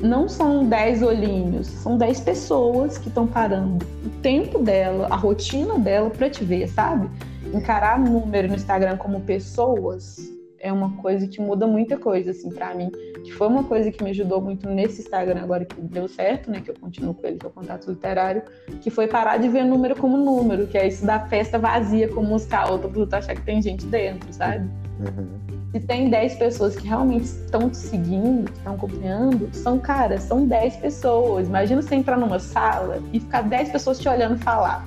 Não são 10 olhinhos, são 10 pessoas que estão parando o tempo dela, a rotina dela para te ver, sabe? Encarar número no Instagram como pessoas é uma coisa que muda muita coisa, assim, para mim. Que foi uma coisa que me ajudou muito nesse Instagram agora que deu certo, né? Que eu continuo com ele, que é o contato literário, que foi parar de ver número como número, que é isso da festa vazia como música alta, pra tu achar que tem gente dentro, sabe? Uhum. Se tem 10 pessoas que realmente estão te seguindo, que estão acompanhando, são, cara, são 10 pessoas. Imagina você entrar numa sala e ficar 10 pessoas te olhando falar.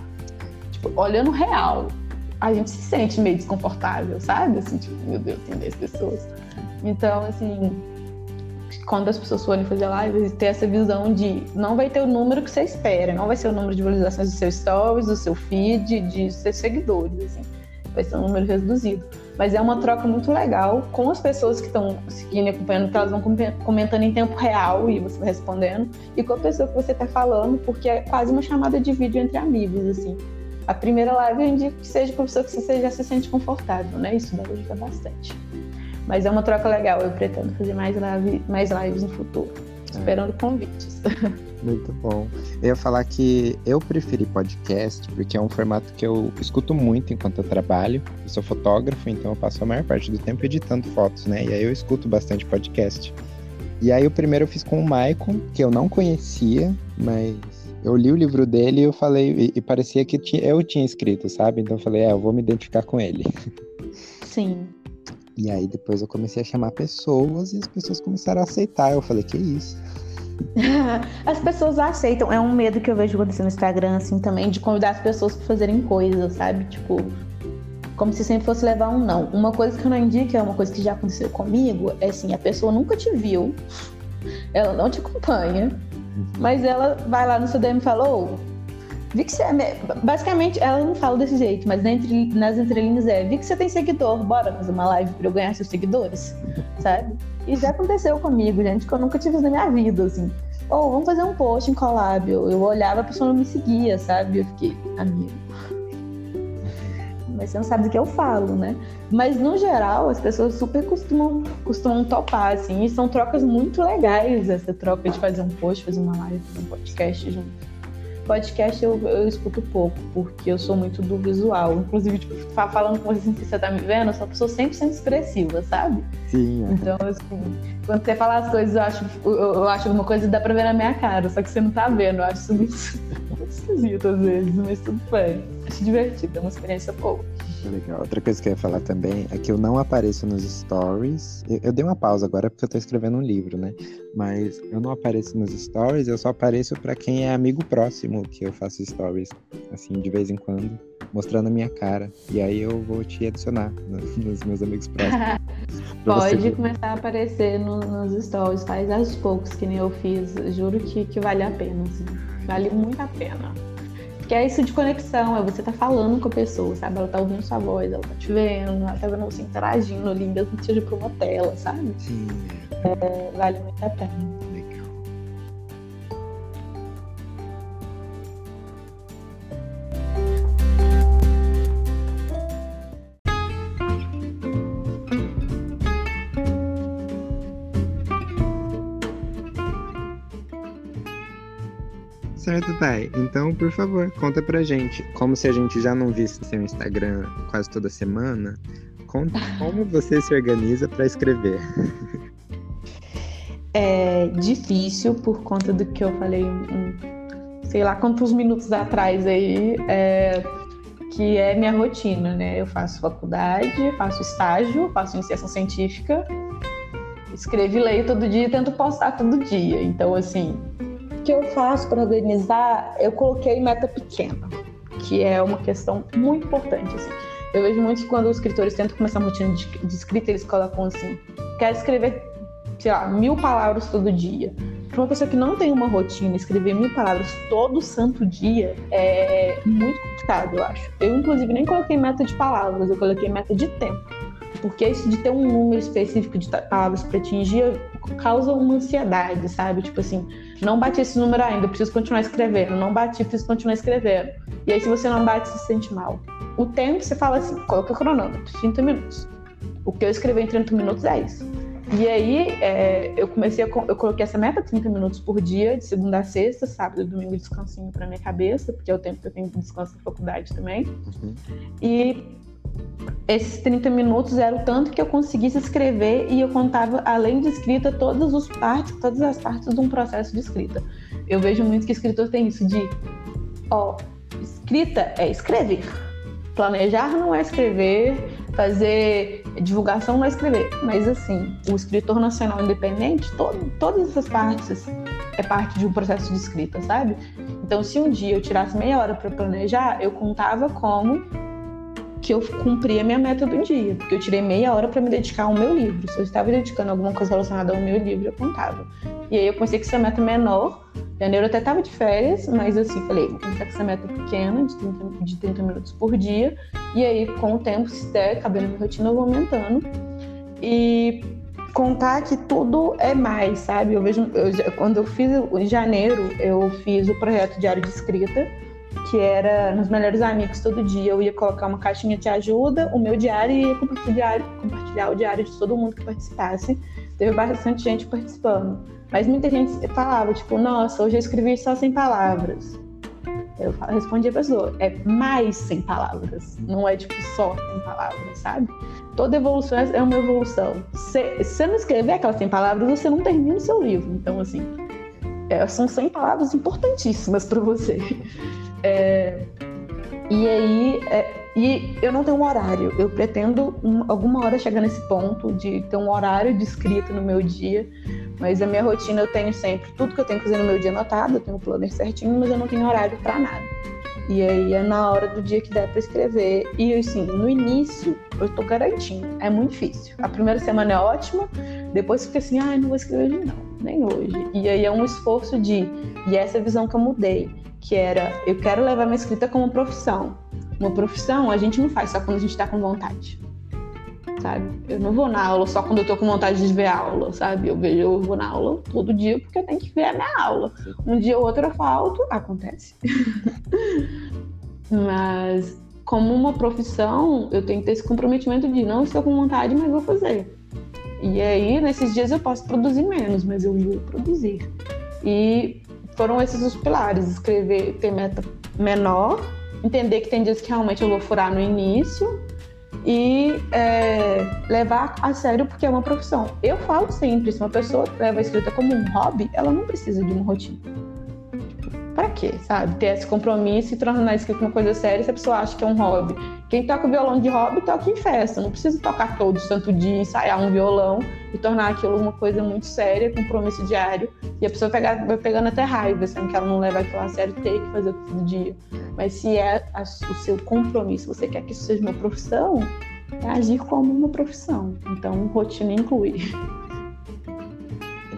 Tipo, olhando real a gente se sente meio desconfortável, sabe? Assim, tipo, meu Deus, tem 10 pessoas. Então, assim, quando as pessoas forem fazer live, ter essa visão de não vai ter o número que você espera, não vai ser o número de visualizações dos seus stories, do seu feed, de seus seguidores, assim. Vai ser um número reduzido. Mas é uma troca muito legal com as pessoas que estão seguindo e acompanhando, que elas vão comentando em tempo real e você respondendo, e com a pessoa que você está falando, porque é quase uma chamada de vídeo entre amigos, assim a primeira live eu indico que seja com a pessoa que você já se sente confortável, né? Isso deve ajudar bastante. Mas é uma troca legal, eu pretendo fazer mais, live, mais lives no futuro. É. Esperando convites. Muito bom. Eu ia falar que eu preferi podcast porque é um formato que eu escuto muito enquanto eu trabalho. Eu sou fotógrafo, então eu passo a maior parte do tempo editando fotos, né? E aí eu escuto bastante podcast. E aí o primeiro eu fiz com o Maicon, que eu não conhecia, mas eu li o livro dele e eu falei, e, e parecia que eu tinha escrito, sabe? Então eu falei, é, eu vou me identificar com ele. Sim. E aí depois eu comecei a chamar pessoas e as pessoas começaram a aceitar. Eu falei, que isso? As pessoas aceitam. É um medo que eu vejo acontecer no Instagram, assim, também, de convidar as pessoas para fazerem coisas, sabe? Tipo, como se sempre fosse levar um não. Uma coisa que eu não indico, é uma coisa que já aconteceu comigo, é assim, a pessoa nunca te viu, ela não te acompanha, mas ela vai lá no seu DM e fala, ô, vi que você é. Basicamente, ela não fala desse jeito, mas nas entrelinhas é, vi que você tem seguidor, bora fazer uma live pra eu ganhar seus seguidores, sabe? E já aconteceu comigo, gente, que eu nunca tive na minha vida, assim. Ou vamos fazer um post em collab. Eu, eu olhava, a pessoa não me seguia, sabe? Eu fiquei, amigo mas você não sabe do que eu falo, né? Mas no geral, as pessoas super costumam, costumam topar, assim, e são trocas muito legais, essa troca de fazer um post, fazer uma live, fazer um podcast junto. Podcast eu, eu escuto pouco, porque eu sou muito do visual. Inclusive, tipo, falando com você que você tá me vendo, eu sou uma pessoa 100% expressiva, sabe? Sim. É. Então, assim, quando você fala as coisas, eu acho, eu, eu acho alguma coisa dá pra ver na minha cara, só que você não tá vendo. Eu acho isso muito, muito esquisito às vezes, mas tudo bem. Acho divertido, é uma experiência boa. Legal. Outra coisa que eu ia falar também é que eu não apareço nos stories. Eu, eu, dei uma pausa agora porque eu tô escrevendo um livro, né? Mas eu não apareço nos stories, eu só apareço para quem é amigo próximo que eu faço stories, assim, de vez em quando, mostrando a minha cara. E aí eu vou te adicionar nos meus amigos próximos. Pode começar a aparecer no, nos stories, faz aos poucos, que nem eu fiz. Juro que, que vale a pena, assim. Vale muito a pena. Que é isso de conexão, é você tá falando com a pessoa, sabe? Ela tá ouvindo sua voz, ela tá te vendo, ela tá vendo você interagindo ali, mesmo que seja por uma tela, sabe? Sim. É, vale muito a pena. Thay. Então, por favor, conta pra gente. Como se a gente já não visse seu Instagram quase toda semana, conta como você se organiza para escrever. É difícil por conta do que eu falei sei lá quantos minutos atrás aí, é, que é minha rotina, né? Eu faço faculdade, faço estágio, faço iniciação científica, escrevo e leio todo dia e tento postar todo dia. Então, assim, que eu faço para organizar, eu coloquei meta pequena, que é uma questão muito importante, assim. Eu vejo muito quando os escritores tentam começar uma rotina de, de escrita, eles colocam assim, quero escrever, sei lá, mil palavras todo dia. Para uma pessoa que não tem uma rotina, escrever mil palavras todo santo dia é muito complicado, eu acho. Eu, inclusive, nem coloquei meta de palavras, eu coloquei meta de tempo. Porque isso de ter um número específico de palavras para atingir causa uma ansiedade, sabe? Tipo assim, não bati esse número ainda, preciso continuar escrevendo. Não bati, preciso continuar escrevendo. E aí, se você não bate, você se sente mal. O tempo, você fala assim, coloca o cronômetro, 30 minutos. O que eu escrevi em 30 minutos é isso. E aí, é, eu comecei a, eu coloquei essa meta 30 minutos por dia, de segunda a sexta, sábado e domingo descansinho para minha cabeça, porque é o tempo que eu tenho de descanso na faculdade também. Uhum. E esses 30 minutos era o tanto que eu conseguisse escrever e eu contava, além de escrita, todas as partes, todas as partes de um processo de escrita. Eu vejo muito que escritor tem isso de, ó, escrita é escrever. Planejar não é escrever, fazer divulgação não é escrever. Mas assim, o escritor nacional independente, todo, todas essas partes é parte de um processo de escrita, sabe? Então, se um dia eu tirasse meia hora para planejar, eu contava como que eu cumpria a minha meta do dia, porque eu tirei meia hora para me dedicar ao meu livro. Se eu estava dedicando alguma coisa relacionada ao meu livro, eu contava. E aí eu pensei que essa meta menor, janeiro eu até estava de férias, mas assim, falei, vou começar com essa meta pequena, de 30, de 30 minutos por dia, e aí com o tempo, se der, cabendo minha rotina, eu vou aumentando. E contar que tudo é mais, sabe? Eu vejo, eu, quando eu fiz em janeiro, eu fiz o projeto Diário de Escrita, que era nos melhores amigos todo dia. Eu ia colocar uma caixinha de ajuda, o meu diário e ia compartilhar, compartilhar o diário de todo mundo que participasse. Teve bastante gente participando. Mas muita gente falava, tipo, nossa, hoje eu escrevi só 100 palavras. Eu respondi a pessoa, é mais 100 palavras, não é tipo só 100 palavras, sabe? Toda evolução é uma evolução. Se você não escrever aquelas 100 palavras, você não termina o seu livro. Então, assim, é, são 100 palavras importantíssimas para você. É, e aí, é, e eu não tenho um horário. Eu pretendo um, alguma hora chegar nesse ponto de ter um horário de escrita no meu dia. Mas a minha rotina eu tenho sempre tudo que eu tenho que fazer no meu dia anotado, eu tenho o um planner certinho, mas eu não tenho horário para nada. E aí é na hora do dia que der para escrever. E assim, no início eu tô garantindo, é muito difícil. A primeira semana é ótima, depois fica assim, ai, ah, não vou escrever hoje não, nem hoje. E aí é um esforço de, e essa é a visão que eu mudei que era eu quero levar minha escrita como profissão. Uma profissão a gente não faz só quando a gente está com vontade. Sabe? Eu não vou na aula só quando eu tô com vontade de ver aula, sabe? Eu vejo, eu vou na aula todo dia porque eu tenho que ver a minha aula. Um dia ou outro eu falto, acontece. mas como uma profissão, eu tenho que ter esse comprometimento de não estou com vontade, mas vou fazer. E aí, nesses dias eu posso produzir menos, mas eu vou produzir. E foram esses os pilares: escrever, ter meta menor, entender que tem dias que realmente eu vou furar no início e é, levar a sério porque é uma profissão. Eu falo sempre: se uma pessoa leva a escrita como um hobby, ela não precisa de uma rotina. Para quê, sabe? Ter esse compromisso e tornar escrita uma coisa séria se a pessoa acha que é um hobby. Quem toca violão de hobby toca em festa, não precisa tocar todo santo dia, ensaiar um violão e tornar aquilo uma coisa muito séria, compromisso diário. E a pessoa pegar, vai pegando até raiva, sendo que ela não leva aquilo a sério, ter que fazer todo dia. Mas se é a, o seu compromisso, você quer que isso seja uma profissão, é agir como uma profissão. Então, rotina inclui.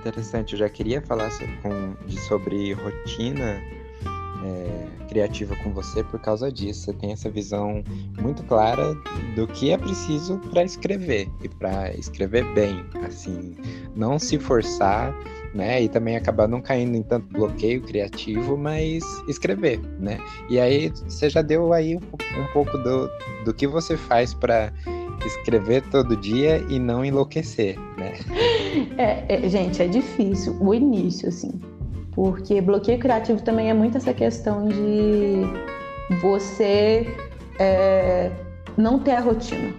Interessante, eu já queria falar sobre, sobre rotina é, criativa com você por causa disso. Você tem essa visão muito clara do que é preciso para escrever e para escrever bem, assim, não se forçar, né? E também acabar não caindo em tanto bloqueio criativo, mas escrever, né? E aí você já deu aí um, um pouco do, do que você faz para escrever todo dia e não enlouquecer, né? É, é, gente, é difícil o início, assim Porque bloqueio criativo também é muito essa questão de você é, não ter a rotina,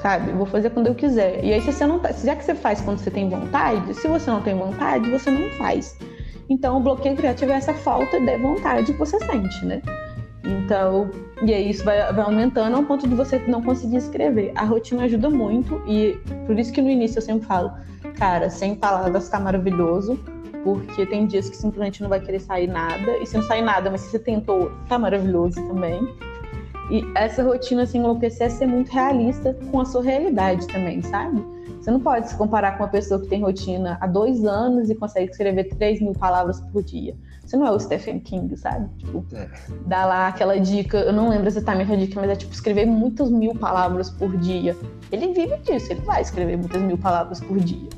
sabe? Vou fazer quando eu quiser. E aí, se você não tá, já que você faz quando você tem vontade, se você não tem vontade, você não faz. Então, o bloqueio criativo é essa falta de vontade que você sente, né? Então, e aí isso vai, vai, aumentando ao ponto de você não conseguir escrever. A rotina ajuda muito e por isso que no início eu sempre falo, cara, sem palavras tá maravilhoso, porque tem dias que simplesmente não vai querer sair nada, e se não sair nada, mas se você tentou, tá maravilhoso também. E essa rotina, assim, enlouquecer é ser muito realista com a sua realidade também, sabe? Você não pode se comparar com uma pessoa que tem rotina há dois anos e consegue escrever 3 mil palavras por dia. Você não é o Stephen King, sabe? Tipo, é. dá lá aquela dica, eu não lembro exatamente a dica, mas é tipo escrever muitas mil palavras por dia. Ele vive disso, ele vai escrever muitas mil palavras por dia.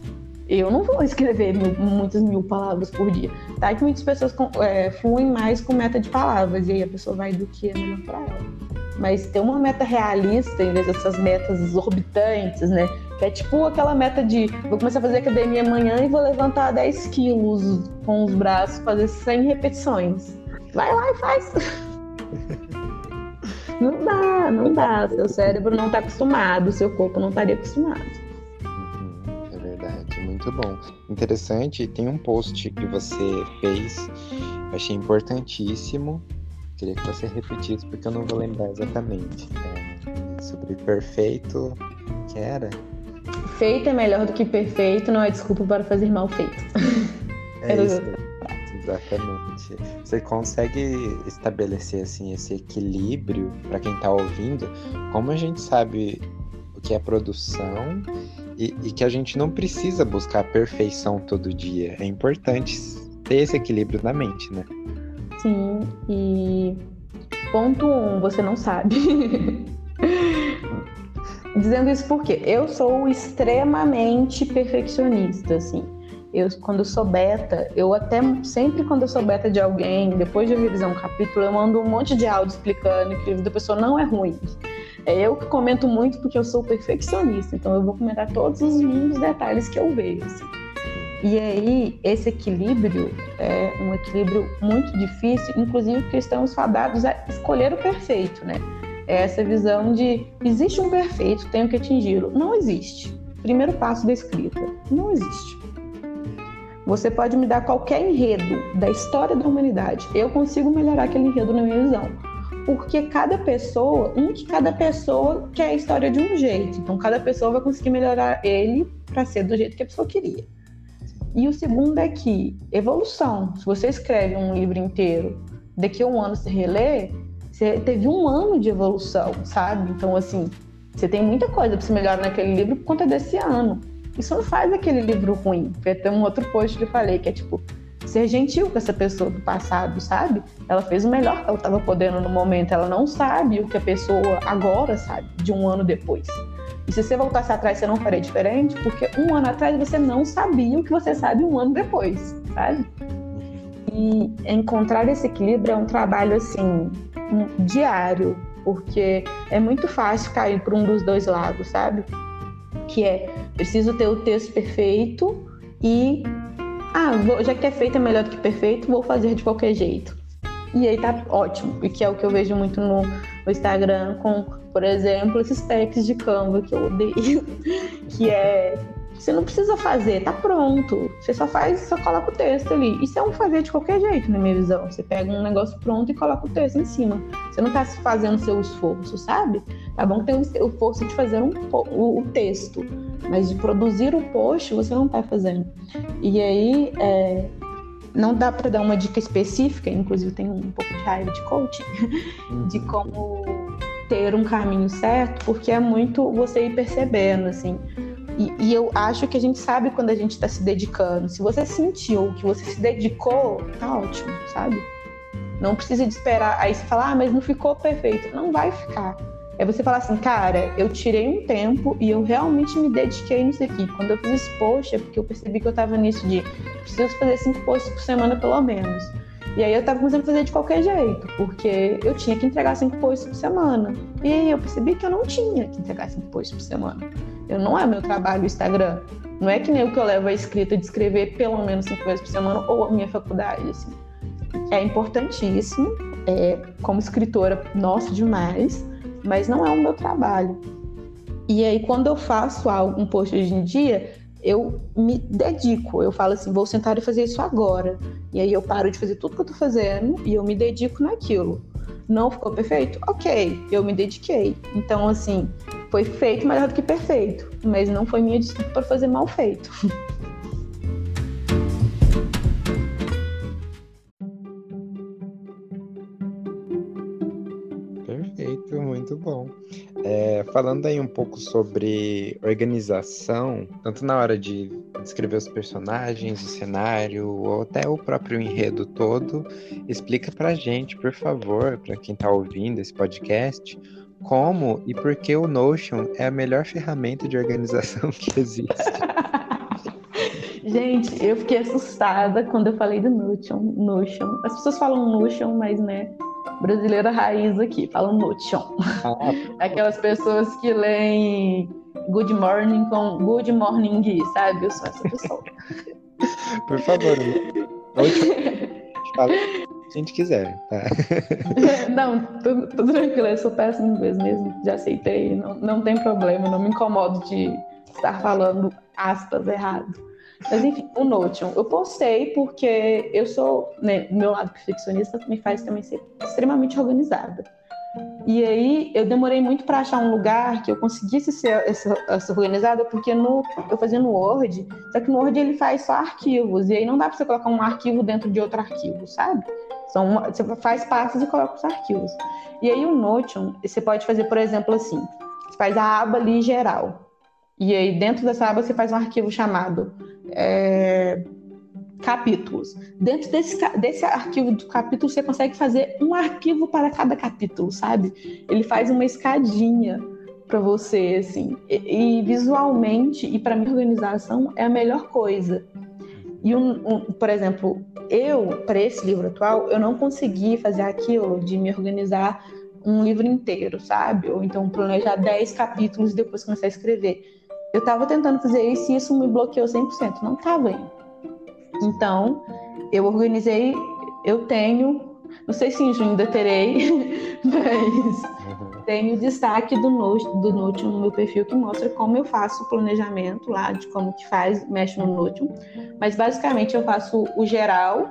Eu não vou escrever mil, muitas mil palavras por dia. Tá que muitas pessoas é, fluem mais com meta de palavras, e aí a pessoa vai do que é melhor para ela mas ter uma meta realista em vez dessas metas exorbitantes, né? É tipo aquela meta de vou começar a fazer academia amanhã e vou levantar 10 quilos com os braços, fazer 100 repetições. Vai lá e faz. não dá, não dá. Seu cérebro não está acostumado, seu corpo não estaria acostumado. Uhum, é verdade, muito bom. Interessante, tem um post que você fez, achei importantíssimo queria que você repetisse, porque eu não vou lembrar exatamente. É, sobre perfeito, que era? Feito é melhor do que perfeito, não é desculpa para fazer mal feito. É isso. Exatamente. Você consegue estabelecer assim esse equilíbrio para quem está ouvindo? Como a gente sabe o que é produção e, e, que a gente não precisa buscar a perfeição todo dia. É importante ter esse equilíbrio na mente, né? Sim, e ponto um, você não sabe. Dizendo isso porque eu sou extremamente perfeccionista, assim. Eu, quando sou beta, eu até sempre quando eu sou beta de alguém, depois de revisar um capítulo, eu mando um monte de áudio explicando que o livro da pessoa não é ruim. É eu que comento muito porque eu sou perfeccionista, então eu vou comentar todos os mínimos detalhes que eu vejo. Assim. E aí, esse equilíbrio é um equilíbrio muito difícil, inclusive porque estamos fadados a escolher o perfeito, né? Essa visão de existe um perfeito, tenho que atingi-lo. Não existe. Primeiro passo da escrita: não existe. Você pode me dar qualquer enredo da história da humanidade, eu consigo melhorar aquele enredo na minha visão. Porque cada pessoa, um que cada pessoa quer a história de um jeito. Então, cada pessoa vai conseguir melhorar ele para ser do jeito que a pessoa queria. E o segundo é que evolução. Se você escreve um livro inteiro, daqui a um ano você relê, você teve um ano de evolução, sabe? Então, assim, você tem muita coisa para se melhorar naquele livro por conta desse ano. Isso não faz aquele livro ruim. Tem um outro post que eu falei, que é tipo, ser gentil com essa pessoa do passado, sabe? Ela fez o melhor que ela estava podendo no momento. Ela não sabe o que a pessoa agora sabe, de um ano depois. E se você voltasse atrás, você não faria diferente, porque um ano atrás você não sabia o que você sabe um ano depois, sabe? E encontrar esse equilíbrio é um trabalho assim diário, porque é muito fácil cair para um dos dois lados, sabe? Que é preciso ter o texto perfeito e ah, vou, já que é feito é melhor do que perfeito, vou fazer de qualquer jeito. E aí tá ótimo, e que é o que eu vejo muito no, no Instagram com, por exemplo, esses packs de Canva que eu odeio, que é você não precisa fazer, tá pronto. Você só faz, só coloca o texto ali. Isso é um fazer de qualquer jeito, na minha visão. Você pega um negócio pronto e coloca o texto em cima. Você não tá fazendo seu esforço, sabe? Tá bom ter o esforço de fazer um, o, o texto, mas de produzir o post você não tá fazendo. E aí, é, não dá para dar uma dica específica, inclusive tem um pouco de raiva de coaching, uhum. de como ter um caminho certo, porque é muito você ir percebendo, assim. E, e eu acho que a gente sabe quando a gente está se dedicando. Se você sentiu que você se dedicou, tá ótimo, sabe? Não precisa de esperar. Aí você fala, ah, mas não ficou perfeito. Não vai ficar é você falar assim, cara, eu tirei um tempo e eu realmente me dediquei nisso aqui. Quando eu fiz esse post, é porque eu percebi que eu tava nisso de preciso fazer cinco posts por semana pelo menos. E aí eu tava começando a fazer de qualquer jeito, porque eu tinha que entregar cinco posts por semana. E eu percebi que eu não tinha que entregar cinco posts por semana. Eu não é meu trabalho o Instagram. Não é que nem o que eu levo a escrita de escrever pelo menos cinco vezes por semana ou a minha faculdade, assim. É importantíssimo, é, como escritora, nossa, demais, mas não é o meu trabalho. E aí, quando eu faço um post hoje em dia, eu me dedico. Eu falo assim, vou sentar e fazer isso agora. E aí eu paro de fazer tudo que eu tô fazendo e eu me dedico naquilo. Não ficou perfeito? Ok, eu me dediquei. Então, assim, foi feito melhor do que perfeito, mas não foi minha desculpa para fazer mal feito. Perfeito, muito bom. É, falando aí um pouco sobre organização, tanto na hora de descrever os personagens, o cenário, ou até o próprio enredo todo, explica pra gente, por favor, para quem tá ouvindo esse podcast, como e por que o Notion é a melhor ferramenta de organização que existe. Gente, eu fiquei assustada quando eu falei do Notion. Notion. As pessoas falam Notion, mas né, brasileira raiz aqui, falam Notion. Ah, Aquelas pessoas que leem Good Morning com Good Morning, sabe? Eu sou essa pessoa. Por favor, fala se a gente quiser, tá? não, tudo, tudo tranquilo, eu sou péssimo inglês mesmo, já aceitei, não, não tem problema, não me incomodo de estar falando aspas errado. Mas enfim, o Notion, eu postei porque eu sou, né, meu lado perfeccionista me faz também ser extremamente organizada. E aí eu demorei muito para achar um lugar que eu conseguisse ser essa, essa, organizada, porque no, eu fazia no Word, só que no Word ele faz só arquivos, e aí não dá para você colocar um arquivo dentro de outro arquivo, sabe? São, você faz passos e coloca os arquivos. E aí o Notion, você pode fazer, por exemplo, assim, você faz a aba ali geral. E aí dentro dessa aba você faz um arquivo chamado é, capítulos. Dentro desse, desse arquivo do capítulo, você consegue fazer um arquivo para cada capítulo, sabe? Ele faz uma escadinha para você, assim. E, e visualmente, e para minha organização, é a melhor coisa. E, um, um, por exemplo, eu, para esse livro atual, eu não consegui fazer aquilo de me organizar um livro inteiro, sabe? Ou então planejar 10 capítulos e depois começar a escrever. Eu estava tentando fazer isso e isso me bloqueou 100%. Não estava indo. Então, eu organizei, eu tenho, não sei se em junho ainda terei, mas uhum. tenho destaque do Note, do Notion no meu perfil que mostra como eu faço o planejamento lá, de como que faz, mexe no Notion. Mas basicamente eu faço o geral,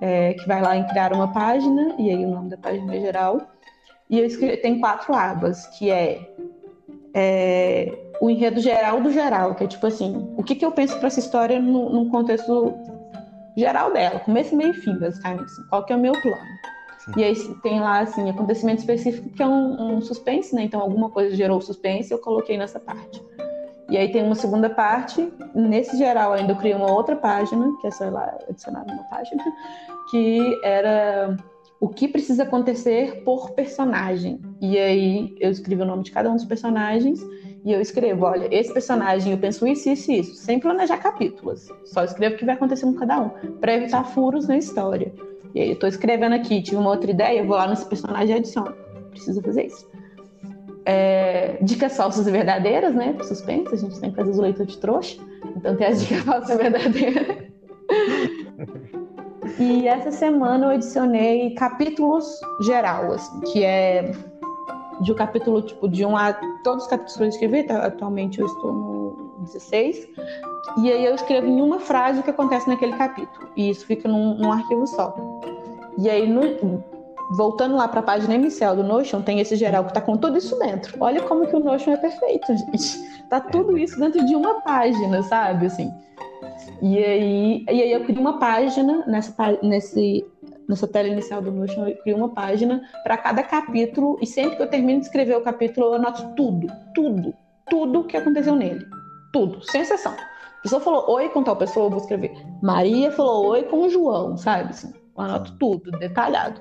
é, que vai lá em criar uma página, e aí o nome da página é geral. E eu escrevo, tem quatro abas, que é, é o enredo geral do geral, que é tipo assim, o que, que eu penso para essa história no, num contexto geral dela, começo, meio e fim, basicamente. Assim, qual que é o meu plano? Sim. E aí tem lá, assim, acontecimento específico que é um, um, suspense, né? Então alguma coisa gerou suspense eu coloquei nessa parte. E aí tem uma segunda parte, nesse geral ainda eu criei uma outra página, que é, sei lá, adicionada uma página, que era o que precisa acontecer por personagem. E aí eu escrevi o nome de cada um dos personagens e eu escrevo, olha, esse personagem eu penso isso, isso e isso, sem planejar capítulos. Só escrevo o que vai acontecer com cada um, para evitar furos na história. E aí eu tô escrevendo aqui, tive uma outra ideia, eu vou lá nesse personagem e adiciono. Preciso fazer isso. É, dicas falsas e verdadeiras, né? Suspense, a gente tem que fazer os de trouxa. Então tem as dicas falsas e verdadeiras. e essa semana eu adicionei capítulos geral, assim, que é de um capítulo, tipo, de um a. Todos os capítulos que eu escrevi, tá? atualmente eu estou no 16. E aí eu escrevo em uma frase o que acontece naquele capítulo. E isso fica num, num arquivo só. E aí, no, voltando lá para a página inicial do Notion, tem esse geral que está com tudo isso dentro. Olha como que o Notion é perfeito, gente. Tá tudo isso dentro de uma página, sabe? Assim. E aí, e aí eu crio uma página nessa, nesse nessa tela inicial do Notion, eu crio uma página para cada capítulo e sempre que eu termino de escrever o capítulo, eu anoto tudo, tudo, tudo que aconteceu nele. Tudo, sem exceção. A pessoa falou oi com tal pessoa, eu vou escrever. Maria falou oi com o João, sabe? Assim, eu anoto tudo, detalhado.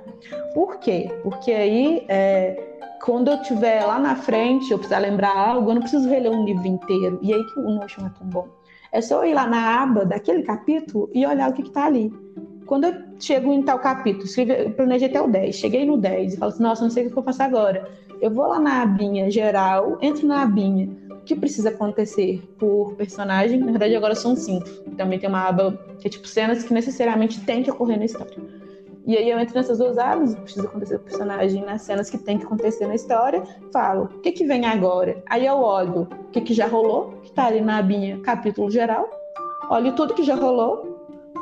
Por quê? Porque aí, é, quando eu tiver lá na frente, eu precisar lembrar algo, eu não preciso reler um livro inteiro. E aí que o Notion é tão bom. É só ir lá na aba daquele capítulo e olhar o que está ali. Quando eu chego em tal capítulo, escrevi, planejei até o 10, cheguei no 10 e falo assim, nossa, não sei o que eu faço agora. Eu vou lá na abinha geral, entro na abinha o que precisa acontecer por personagem. Na verdade, agora são cinco. Também tem uma aba que é tipo cenas que necessariamente tem que ocorrer na história. E aí eu entro nessas duas abas, o que precisa acontecer por personagem, nas cenas que tem que acontecer na história, falo, o que que vem agora? Aí eu olho o que que já rolou, que tá ali na abinha capítulo geral, olho tudo que já rolou,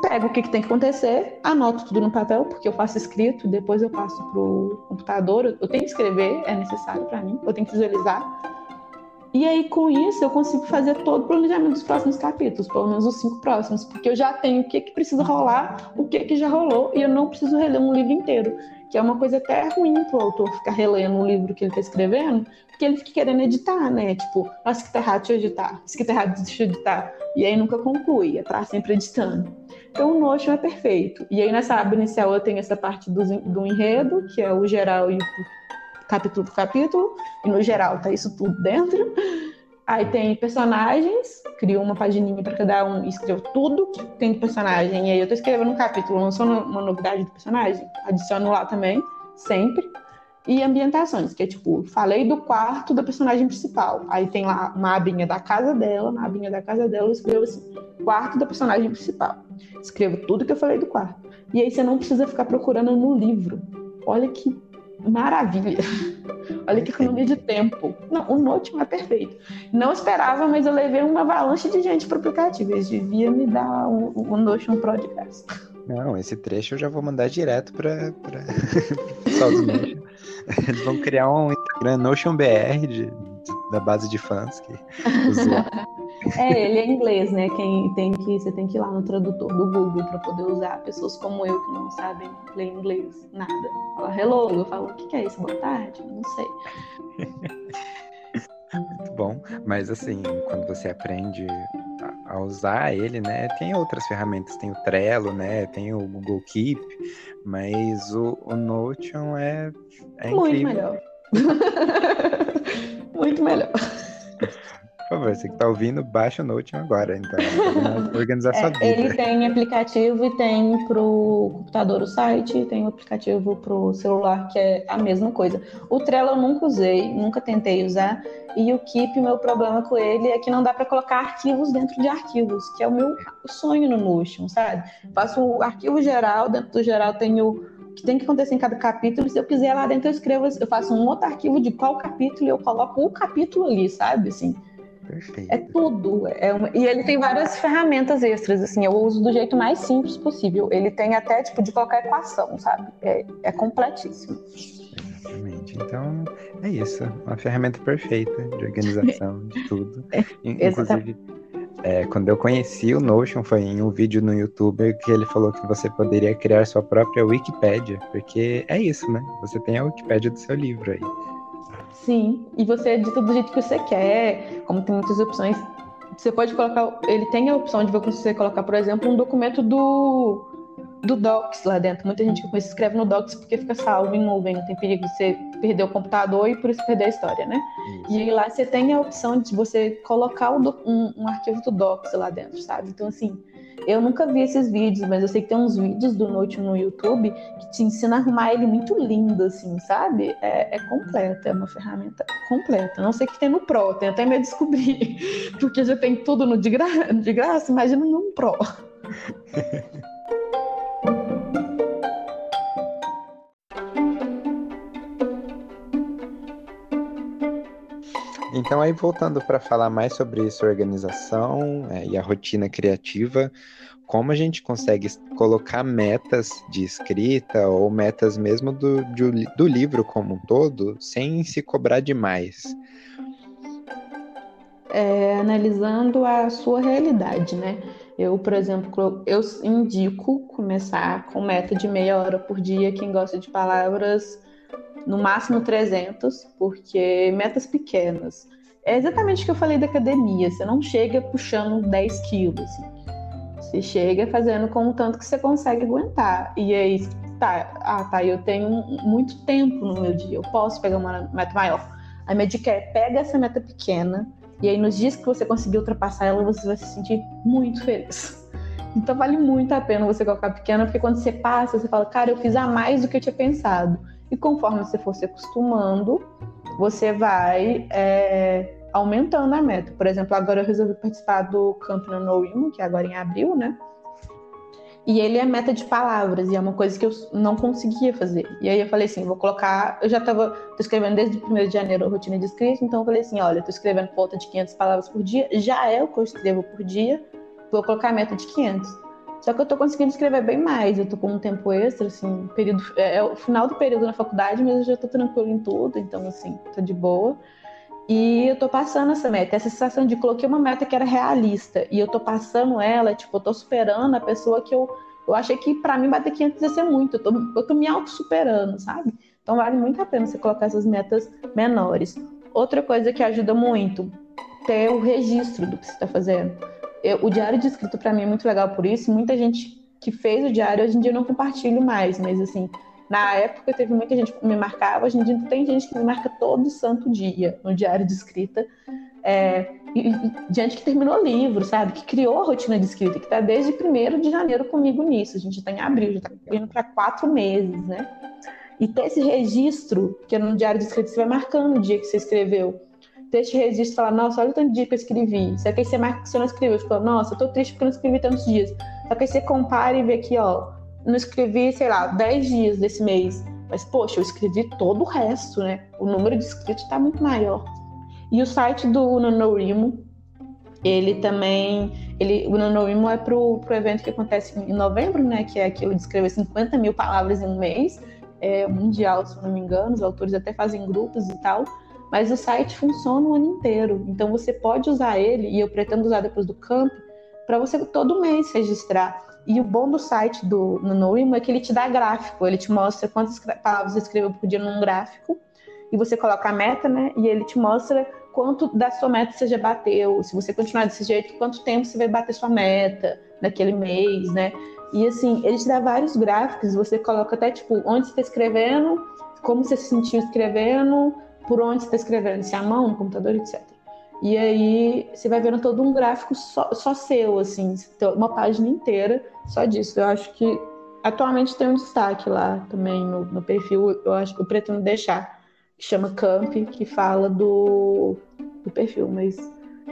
pego o que, que, tem que acontecer, anoto tudo no papel, porque eu faço escrito, depois eu passo pro computador. Eu tenho que escrever, é necessário para mim, eu tenho que visualizar. E aí, com isso, eu consigo fazer todo o planejamento dos próximos capítulos, pelo menos os cinco próximos, porque eu já tenho o que, que precisa rolar, o que, que já rolou, e eu não preciso reler um livro inteiro, que é uma coisa até ruim para o autor ficar relendo um livro que ele está escrevendo, porque ele fica querendo editar, né? Tipo, nossa, que tá errado, eu editar, isso que tá errado, eu editar. E aí nunca conclui, é tá sempre editando. Então o Notion é perfeito. E aí nessa aba inicial eu tenho essa parte do, do enredo, que é o geral e o capítulo por capítulo, e no geral tá isso tudo dentro. Aí tem personagens, crio uma pagininha para cada um e escrevo tudo que tem de personagem. E aí eu tô escrevendo um capítulo, só uma novidade do personagem, adiciono lá também, sempre. E ambientações, que é tipo, falei do quarto da personagem principal. Aí tem lá uma abinha da casa dela, na abinha da casa dela eu escrevo assim, quarto da personagem principal. Escrevo tudo que eu falei do quarto. E aí você não precisa ficar procurando no livro. Olha que maravilha. Olha que economia de tempo. Não, o Notion é perfeito. Não esperava, mas eu levei uma avalanche de gente para o aplicativo. Eles deviam me dar um, um Notion Pro de graça. Não, esse trecho eu já vou mandar direto para o pessoal do Notion. Eles vão criar um Instagram Notion BR de, de, da base de fãs que É, ele é inglês, né? Quem tem que você tem que ir lá no tradutor do Google para poder usar. Pessoas como eu que não sabem ler inglês, nada. Fala hello, eu falo o que, que é isso? Boa tarde? Não sei. Muito bom, mas assim, quando você aprende a, usar ele, né, tem outras ferramentas, tem o Trello, né, tem o Google Keep, mas o, o Notion é, é Muito incrível. melhor. Muito melhor. Por favor, você que está ouvindo, baixa o Notion agora, então, organizar é, sua vida. Ele tem aplicativo e tem para o computador o site, tem o aplicativo para o celular, que é a mesma coisa. O Trello eu nunca usei, nunca tentei usar, e o Keep, meu problema com ele é que não dá para colocar arquivos dentro de arquivos, que é o meu sonho no Notion, sabe? Faço o arquivo geral, dentro do geral tenho que tem que acontecer em cada capítulo. Se eu quiser lá dentro, eu escrevo, eu faço um outro arquivo de qual capítulo e eu coloco o capítulo ali, sabe? Assim, Perfeito. é tudo. É uma... E ele tem várias ferramentas extras, assim, eu uso do jeito mais simples possível. Ele tem até, tipo, de qualquer equação, sabe? É, é completíssimo. Exatamente. Então, é isso. Uma ferramenta perfeita de organização de tudo. É, Inclusive, é, quando eu conheci o Notion, foi em um vídeo no YouTube que ele falou que você poderia criar sua própria Wikipédia, porque é isso, né? Você tem a Wikipédia do seu livro aí. Sim, e você edita do jeito que você quer, como tem muitas opções. Você pode colocar, ele tem a opção de você colocar, por exemplo, um documento do, do Docs lá dentro. Muita gente que escreve no Docs porque fica salvo em nuvem, não tem perigo de você perder o computador e por isso perder a história, né? Isso. E aí lá você tem a opção de você colocar um, um- um arquivo do Docs lá dentro, sabe? Então, assim, eu nunca vi esses vídeos, mas eu sei que tem uns vídeos do Note no YouTube que te ensina a arrumar ele muito lindo, assim, sabe? É, é completa, é uma ferramenta completa. Não sei o que tem no Pro, tenho até medo de descobrir, porque já tem tudo no de, gra de graça, imagina num Pro. Então, aí voltando para falar mais sobre sua organização é, e a rotina criativa, como a gente consegue colocar metas de escrita ou metas mesmo do, de o li- do livro como um todo, sem se cobrar demais? É, analisando a sua realidade, né? Eu, por exemplo, eu indico começar com meta de meia hora por dia, quem gosta de palavras, no máximo 300, porque metas pequenas. É exatamente o que eu falei da academia, você não chega puxando 10 quilos. Você chega fazendo com o tanto que você consegue aguentar. E aí, tá, ah, tá, eu tenho muito tempo no meu dia, eu posso pegar uma meta maior. A minha dica é, pega essa meta pequena, e aí, nos dias que você conseguir ultrapassar ela, você vai se sentir muito feliz. Então vale muito a pena você colocar pequena, porque quando você passa, você fala, cara, eu fiz a mais do que eu tinha pensado. E conforme você for se acostumando, você vai é, aumentando a meta. Por exemplo, agora eu resolvi participar do Camp no No que é agora em abril, né? E ele é meta de palavras, e é uma coisa que eu não conseguia fazer. E aí eu falei assim, vou colocar... Eu já estava escrevendo desde o 1 de janeiro a rotina de escrita, então eu falei assim, olha, tô escrevendo por volta de 500 palavras por dia, já é o que eu escrevo por dia, vou colocar a meta de 500. Só que eu tô conseguindo escrever bem mais, eu tô com um tempo extra, assim, período... É, é o final do período na faculdade, mas eu já tô tranquilo em tudo, então, assim, tô de boa. E eu tô passando essa meta, essa sensação de coloquei uma meta que era realista e eu tô passando ela, tipo, eu tô superando a pessoa que eu eu achei que para mim bater 500 ia ser muito, eu tô, eu tô me auto-superando, sabe? Então vale muito a pena você colocar essas metas menores. Outra coisa que ajuda muito, ter o registro do que você está fazendo. Eu, o diário de escrito para mim é muito legal por isso. Muita gente que fez o diário hoje em dia eu não compartilho mais, mas assim, na época teve muita gente que me marcava, hoje em dia tem gente que me marca todo santo dia no diário de escrita. É, e, e, que terminou o livro, sabe? Que criou a rotina de escrita, que está desde 1 de janeiro comigo nisso. A gente está em abril, já está indo para quatro meses, né? E ter esse registro, que é no diário de escrita, você vai marcando o dia que você escreveu. Esse registro e falar, nossa, olha o tanto de dia que eu escrevi. Só que aí você marca que você não escreveu. Você fala, nossa, eu tô triste porque eu não escrevi tantos dias. Só que aí você compara e vê aqui, ó, não escrevi, sei lá, 10 dias desse mês. Mas, poxa, eu escrevi todo o resto, né? O número de escritos está muito maior. E o site do NaNoWriMo, ele também. Ele, o NaNoWriMo é pro, pro evento que acontece em novembro, né? Que é aquilo de escrever 50 mil palavras em um mês. É mundial, se não me engano. Os autores até fazem grupos e tal. Mas o site funciona o ano inteiro. Então você pode usar ele, e eu pretendo usar depois do camp, para você todo mês registrar. E o bom do site do NaNoWriMo é que ele te dá gráfico. Ele te mostra quantas palavras você escreveu por dia num gráfico. E você coloca a meta, né? E ele te mostra quanto da sua meta você já bateu, se você continuar desse jeito, quanto tempo você vai bater sua meta naquele mês, né? E assim, ele te dá vários gráficos, você coloca até tipo onde você está escrevendo, como você se sentiu escrevendo, por onde você está escrevendo, se é a mão, no computador, etc. E aí você vai vendo todo um gráfico só, só seu, assim, uma página inteira só disso. Eu acho que atualmente tem um destaque lá também no, no perfil, eu acho que eu pretendo deixar que chama Camp, que fala do, do perfil, mas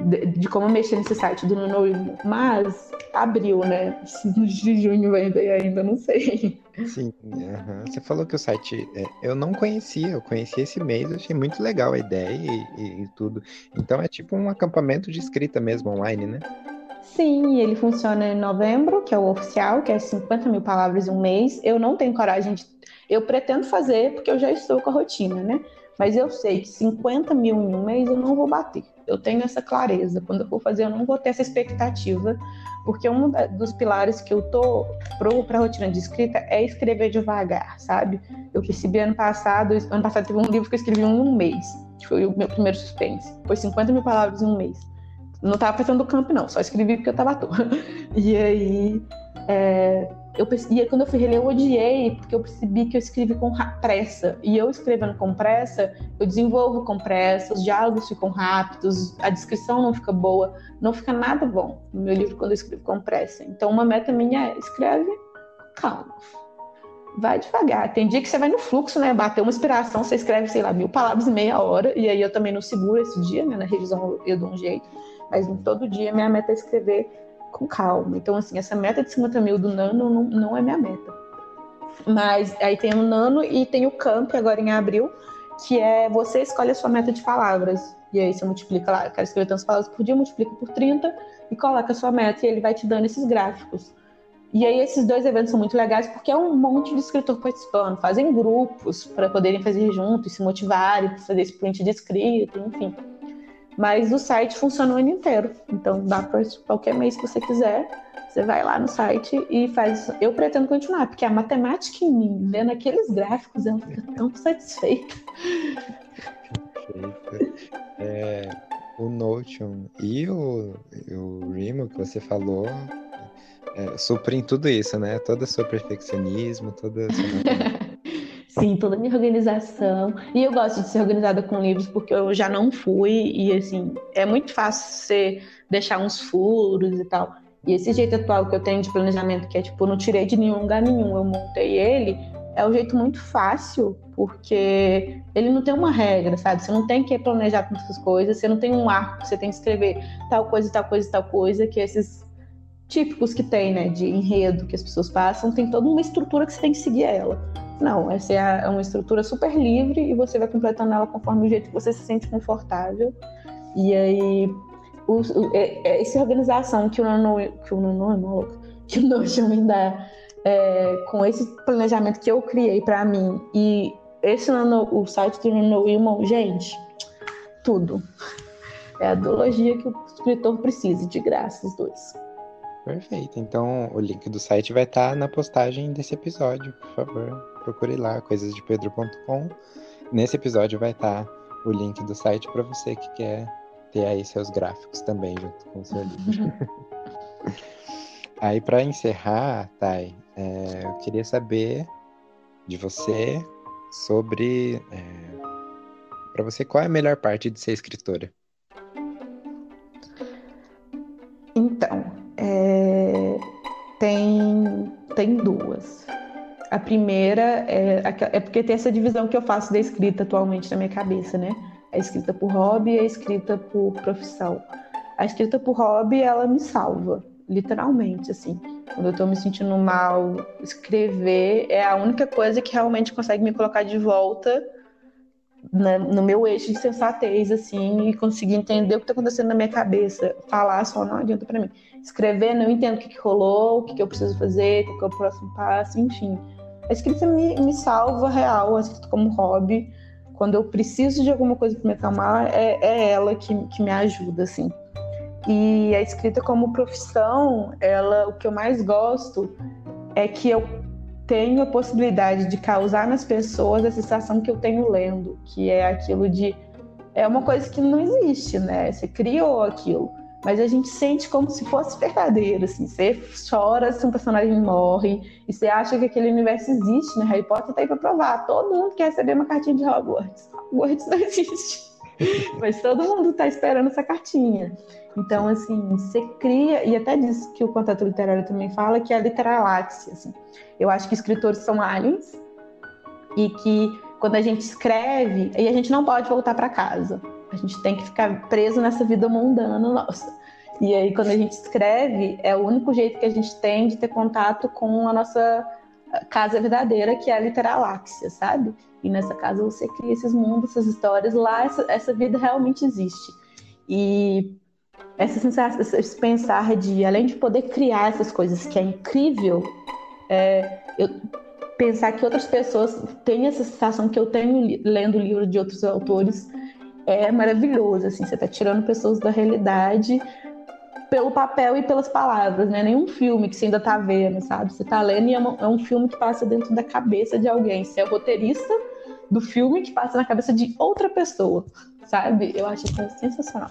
de, de, como mexer nesse site do NaNoWriMo. Mas abriu, né? De junho vai ver ainda, não sei. Sim, você falou que o site é, eu não conhecia, eu conheci esse mês, achei muito legal a ideia e, e, e tudo. Então é tipo um acampamento de escrita mesmo online, né? Sim, ele funciona em novembro, que é o oficial, que é 50 mil palavras um mês. Eu não tenho coragem de eu pretendo fazer porque eu já estou com a rotina, né? Mas eu sei que 50 mil em um mês eu não vou bater. Eu tenho essa clareza. Quando eu for fazer, eu não vou ter essa expectativa, porque um dos pilares que eu tô para a rotina de escrita é escrever devagar, sabe? Eu percebi ano passado, ano passado teve um livro que eu escrevi em um mês, que foi o meu primeiro suspense. Foi 50 mil palavras em um mês. Não estava pensando do campo, não, só escrevi porque eu estava à toa. E aí, é, eu e quando eu fui reler, eu odiei, porque eu percebi que eu escrevi com pressa. E eu escrevendo com pressa, eu desenvolvo com pressa, os diálogos ficam rápidos, a descrição não fica boa, não fica nada bom no meu livro quando eu escrevo com pressa. Então, uma meta minha é escreve calma. Vai devagar. Tem dia que você vai no fluxo, né? Bater uma inspiração, você escreve, sei lá, mil palavras em meia hora, e aí eu também não seguro esse dia, né? Na revisão eu dou um jeito. Mas todo dia minha meta é escrever com calma. Então, assim, essa meta de 50 mil do Nano não, não é minha meta. Mas aí tem o Nano e tem o Camp agora em abril, que é você escolhe a sua meta de palavras. E aí você multiplica lá, quero escrever tantas palavras por dia, multiplica por 30 e coloca a sua meta e ele vai te dando esses gráficos. E aí esses dois eventos são muito legais porque é um monte de escritor participando, fazem grupos para poderem fazer juntos, se motivarem, fazer esse print de escrita, enfim. Mas o site funciona o ano inteiro. Então dá para qualquer mês que você quiser. Você vai lá no site e faz. Eu pretendo continuar, porque a matemática em mim, vendo aqueles gráficos, ela fica tão satisfeita. Perfeito. É, o Notion e o, o Rimo que você falou é, suprem tudo isso, né? Todo o seu perfeccionismo, toda a sua Sim, toda a minha organização. E eu gosto de ser organizada com livros porque eu já não fui e assim, é muito fácil você deixar uns furos e tal. E esse jeito atual que eu tenho de planejamento, que é tipo, não tirei de nenhum lugar nenhum, eu montei ele, é um jeito muito fácil, porque ele não tem uma regra, sabe? Você não tem que planejar tantas coisas, você não tem um arco, você tem que escrever tal coisa, tal coisa, tal coisa, que esses típicos que tem, né, de enredo que as pessoas passam, tem toda uma estrutura que você tem que seguir ela. Não, essa é uma estrutura super livre e você vai completando ela conforme o jeito que você se sente confortável. E aí, o, o, é, é essa organização que o Nono, que o Nono, que o Notion me dá é, com esse planejamento que eu criei para mim e esse nano, o site do Nano Wilmon, gente, tudo. É a duologia que o escritor precisa, de graça, os dois. Perfeito. Então, o link do site vai estar tá na postagem desse episódio. Por favor, procure lá, coisasdepedro.com. Nesse episódio vai estar tá o link do site para você que quer ter aí seus gráficos também junto com o seu livro. aí, para encerrar, Thay, é, eu queria saber de você sobre. É, para você, qual é a melhor parte de ser escritora? Então, é, tem, tem duas. A primeira é, é porque tem essa divisão que eu faço da escrita atualmente na minha cabeça, né? A escrita por hobby e a escrita por profissão. A escrita por hobby, ela me salva, literalmente, assim. Quando eu tô me sentindo mal, escrever é a única coisa que realmente consegue me colocar de volta na, no meu eixo de sensatez, assim, e conseguir entender o que tá acontecendo na minha cabeça. Falar só não adianta para mim. Escrever, não entendo o que, que rolou, o que, que eu preciso fazer, qual é o próximo passo, enfim. A escrita me, me salva real, a escrita como hobby. Quando eu preciso de alguma coisa para me acalmar, é, é ela que, que me ajuda, assim. E a escrita como profissão, ela, o que eu mais gosto é que eu tenho a possibilidade de causar nas pessoas a sensação que eu tenho lendo, que é aquilo de é uma coisa que não existe, né? Você criou aquilo, mas a gente sente como se fosse verdadeiro, assim. Você chora se um personagem morre e você acha que aquele universo existe, né? Harry Potter tá aí para provar. Todo mundo quer receber uma cartinha de Hogwarts. Hogwarts não existe. Mas todo mundo está esperando essa cartinha. Então, assim, você cria, e até diz que o contato literário também fala, que é a literalaxia. Assim. Eu acho que escritores são aliens e que quando a gente escreve, aí a gente não pode voltar para casa. A gente tem que ficar preso nessa vida mundana nossa. E aí, quando a gente escreve, é o único jeito que a gente tem de ter contato com a nossa casa verdadeira, que é a literalaxia, sabe? E nessa casa você cria esses mundos, essas histórias. Lá, essa, essa vida realmente existe. E essa sensação, esse pensar de, além de poder criar essas coisas, que é incrível, é, eu pensar que outras pessoas têm essa sensação que eu tenho lendo o livro de outros autores é maravilhoso. Assim, você está tirando pessoas da realidade pelo papel e pelas palavras, né? Nenhum filme que você ainda tá vendo, sabe? Você tá lendo e é, é um filme que passa dentro da cabeça de alguém. Você é o roteirista do filme que passa na cabeça de outra pessoa, sabe? Eu acho isso sensacional.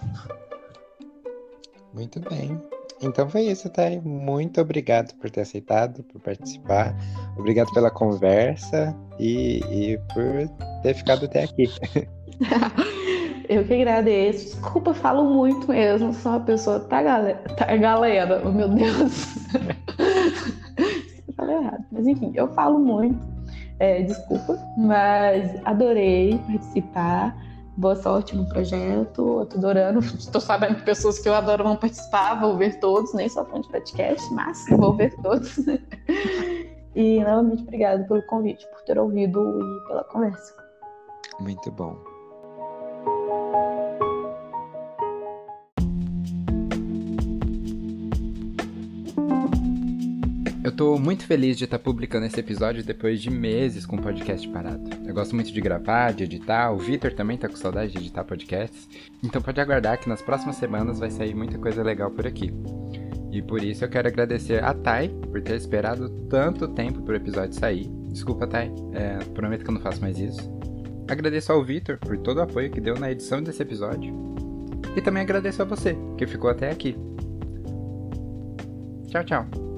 Muito bem. Então foi isso, Thay. Muito obrigado por ter aceitado, por participar. Obrigado pela conversa e, e por ter ficado até aqui. Eu que agradeço. Desculpa, falo muito mesmo. Sou uma pessoa. Tá, galera? Tá, galera. Oh, meu Deus. falei errado. Mas enfim, eu falo muito. É, desculpa, mas adorei participar. Boa sorte no projeto. Eu tô adorando. Estou sabendo que pessoas que eu adoro vão participar. Vou ver todos. Nem só fã de podcast, mas vou ver todos. e novamente, obrigado pelo convite, por ter ouvido e pela conversa. Muito bom. Eu tô muito feliz de estar publicando esse episódio depois de meses com o podcast parado. Eu gosto muito de gravar, de editar, o Vitor também tá com saudade de editar podcasts. Então pode aguardar que nas próximas semanas vai sair muita coisa legal por aqui. E por isso eu quero agradecer a Thay por ter esperado tanto tempo pro episódio sair. Desculpa, Thay, é, prometo que eu não faço mais isso. Agradeço ao Vitor por todo o apoio que deu na edição desse episódio. E também agradeço a você que ficou até aqui. Tchau, tchau.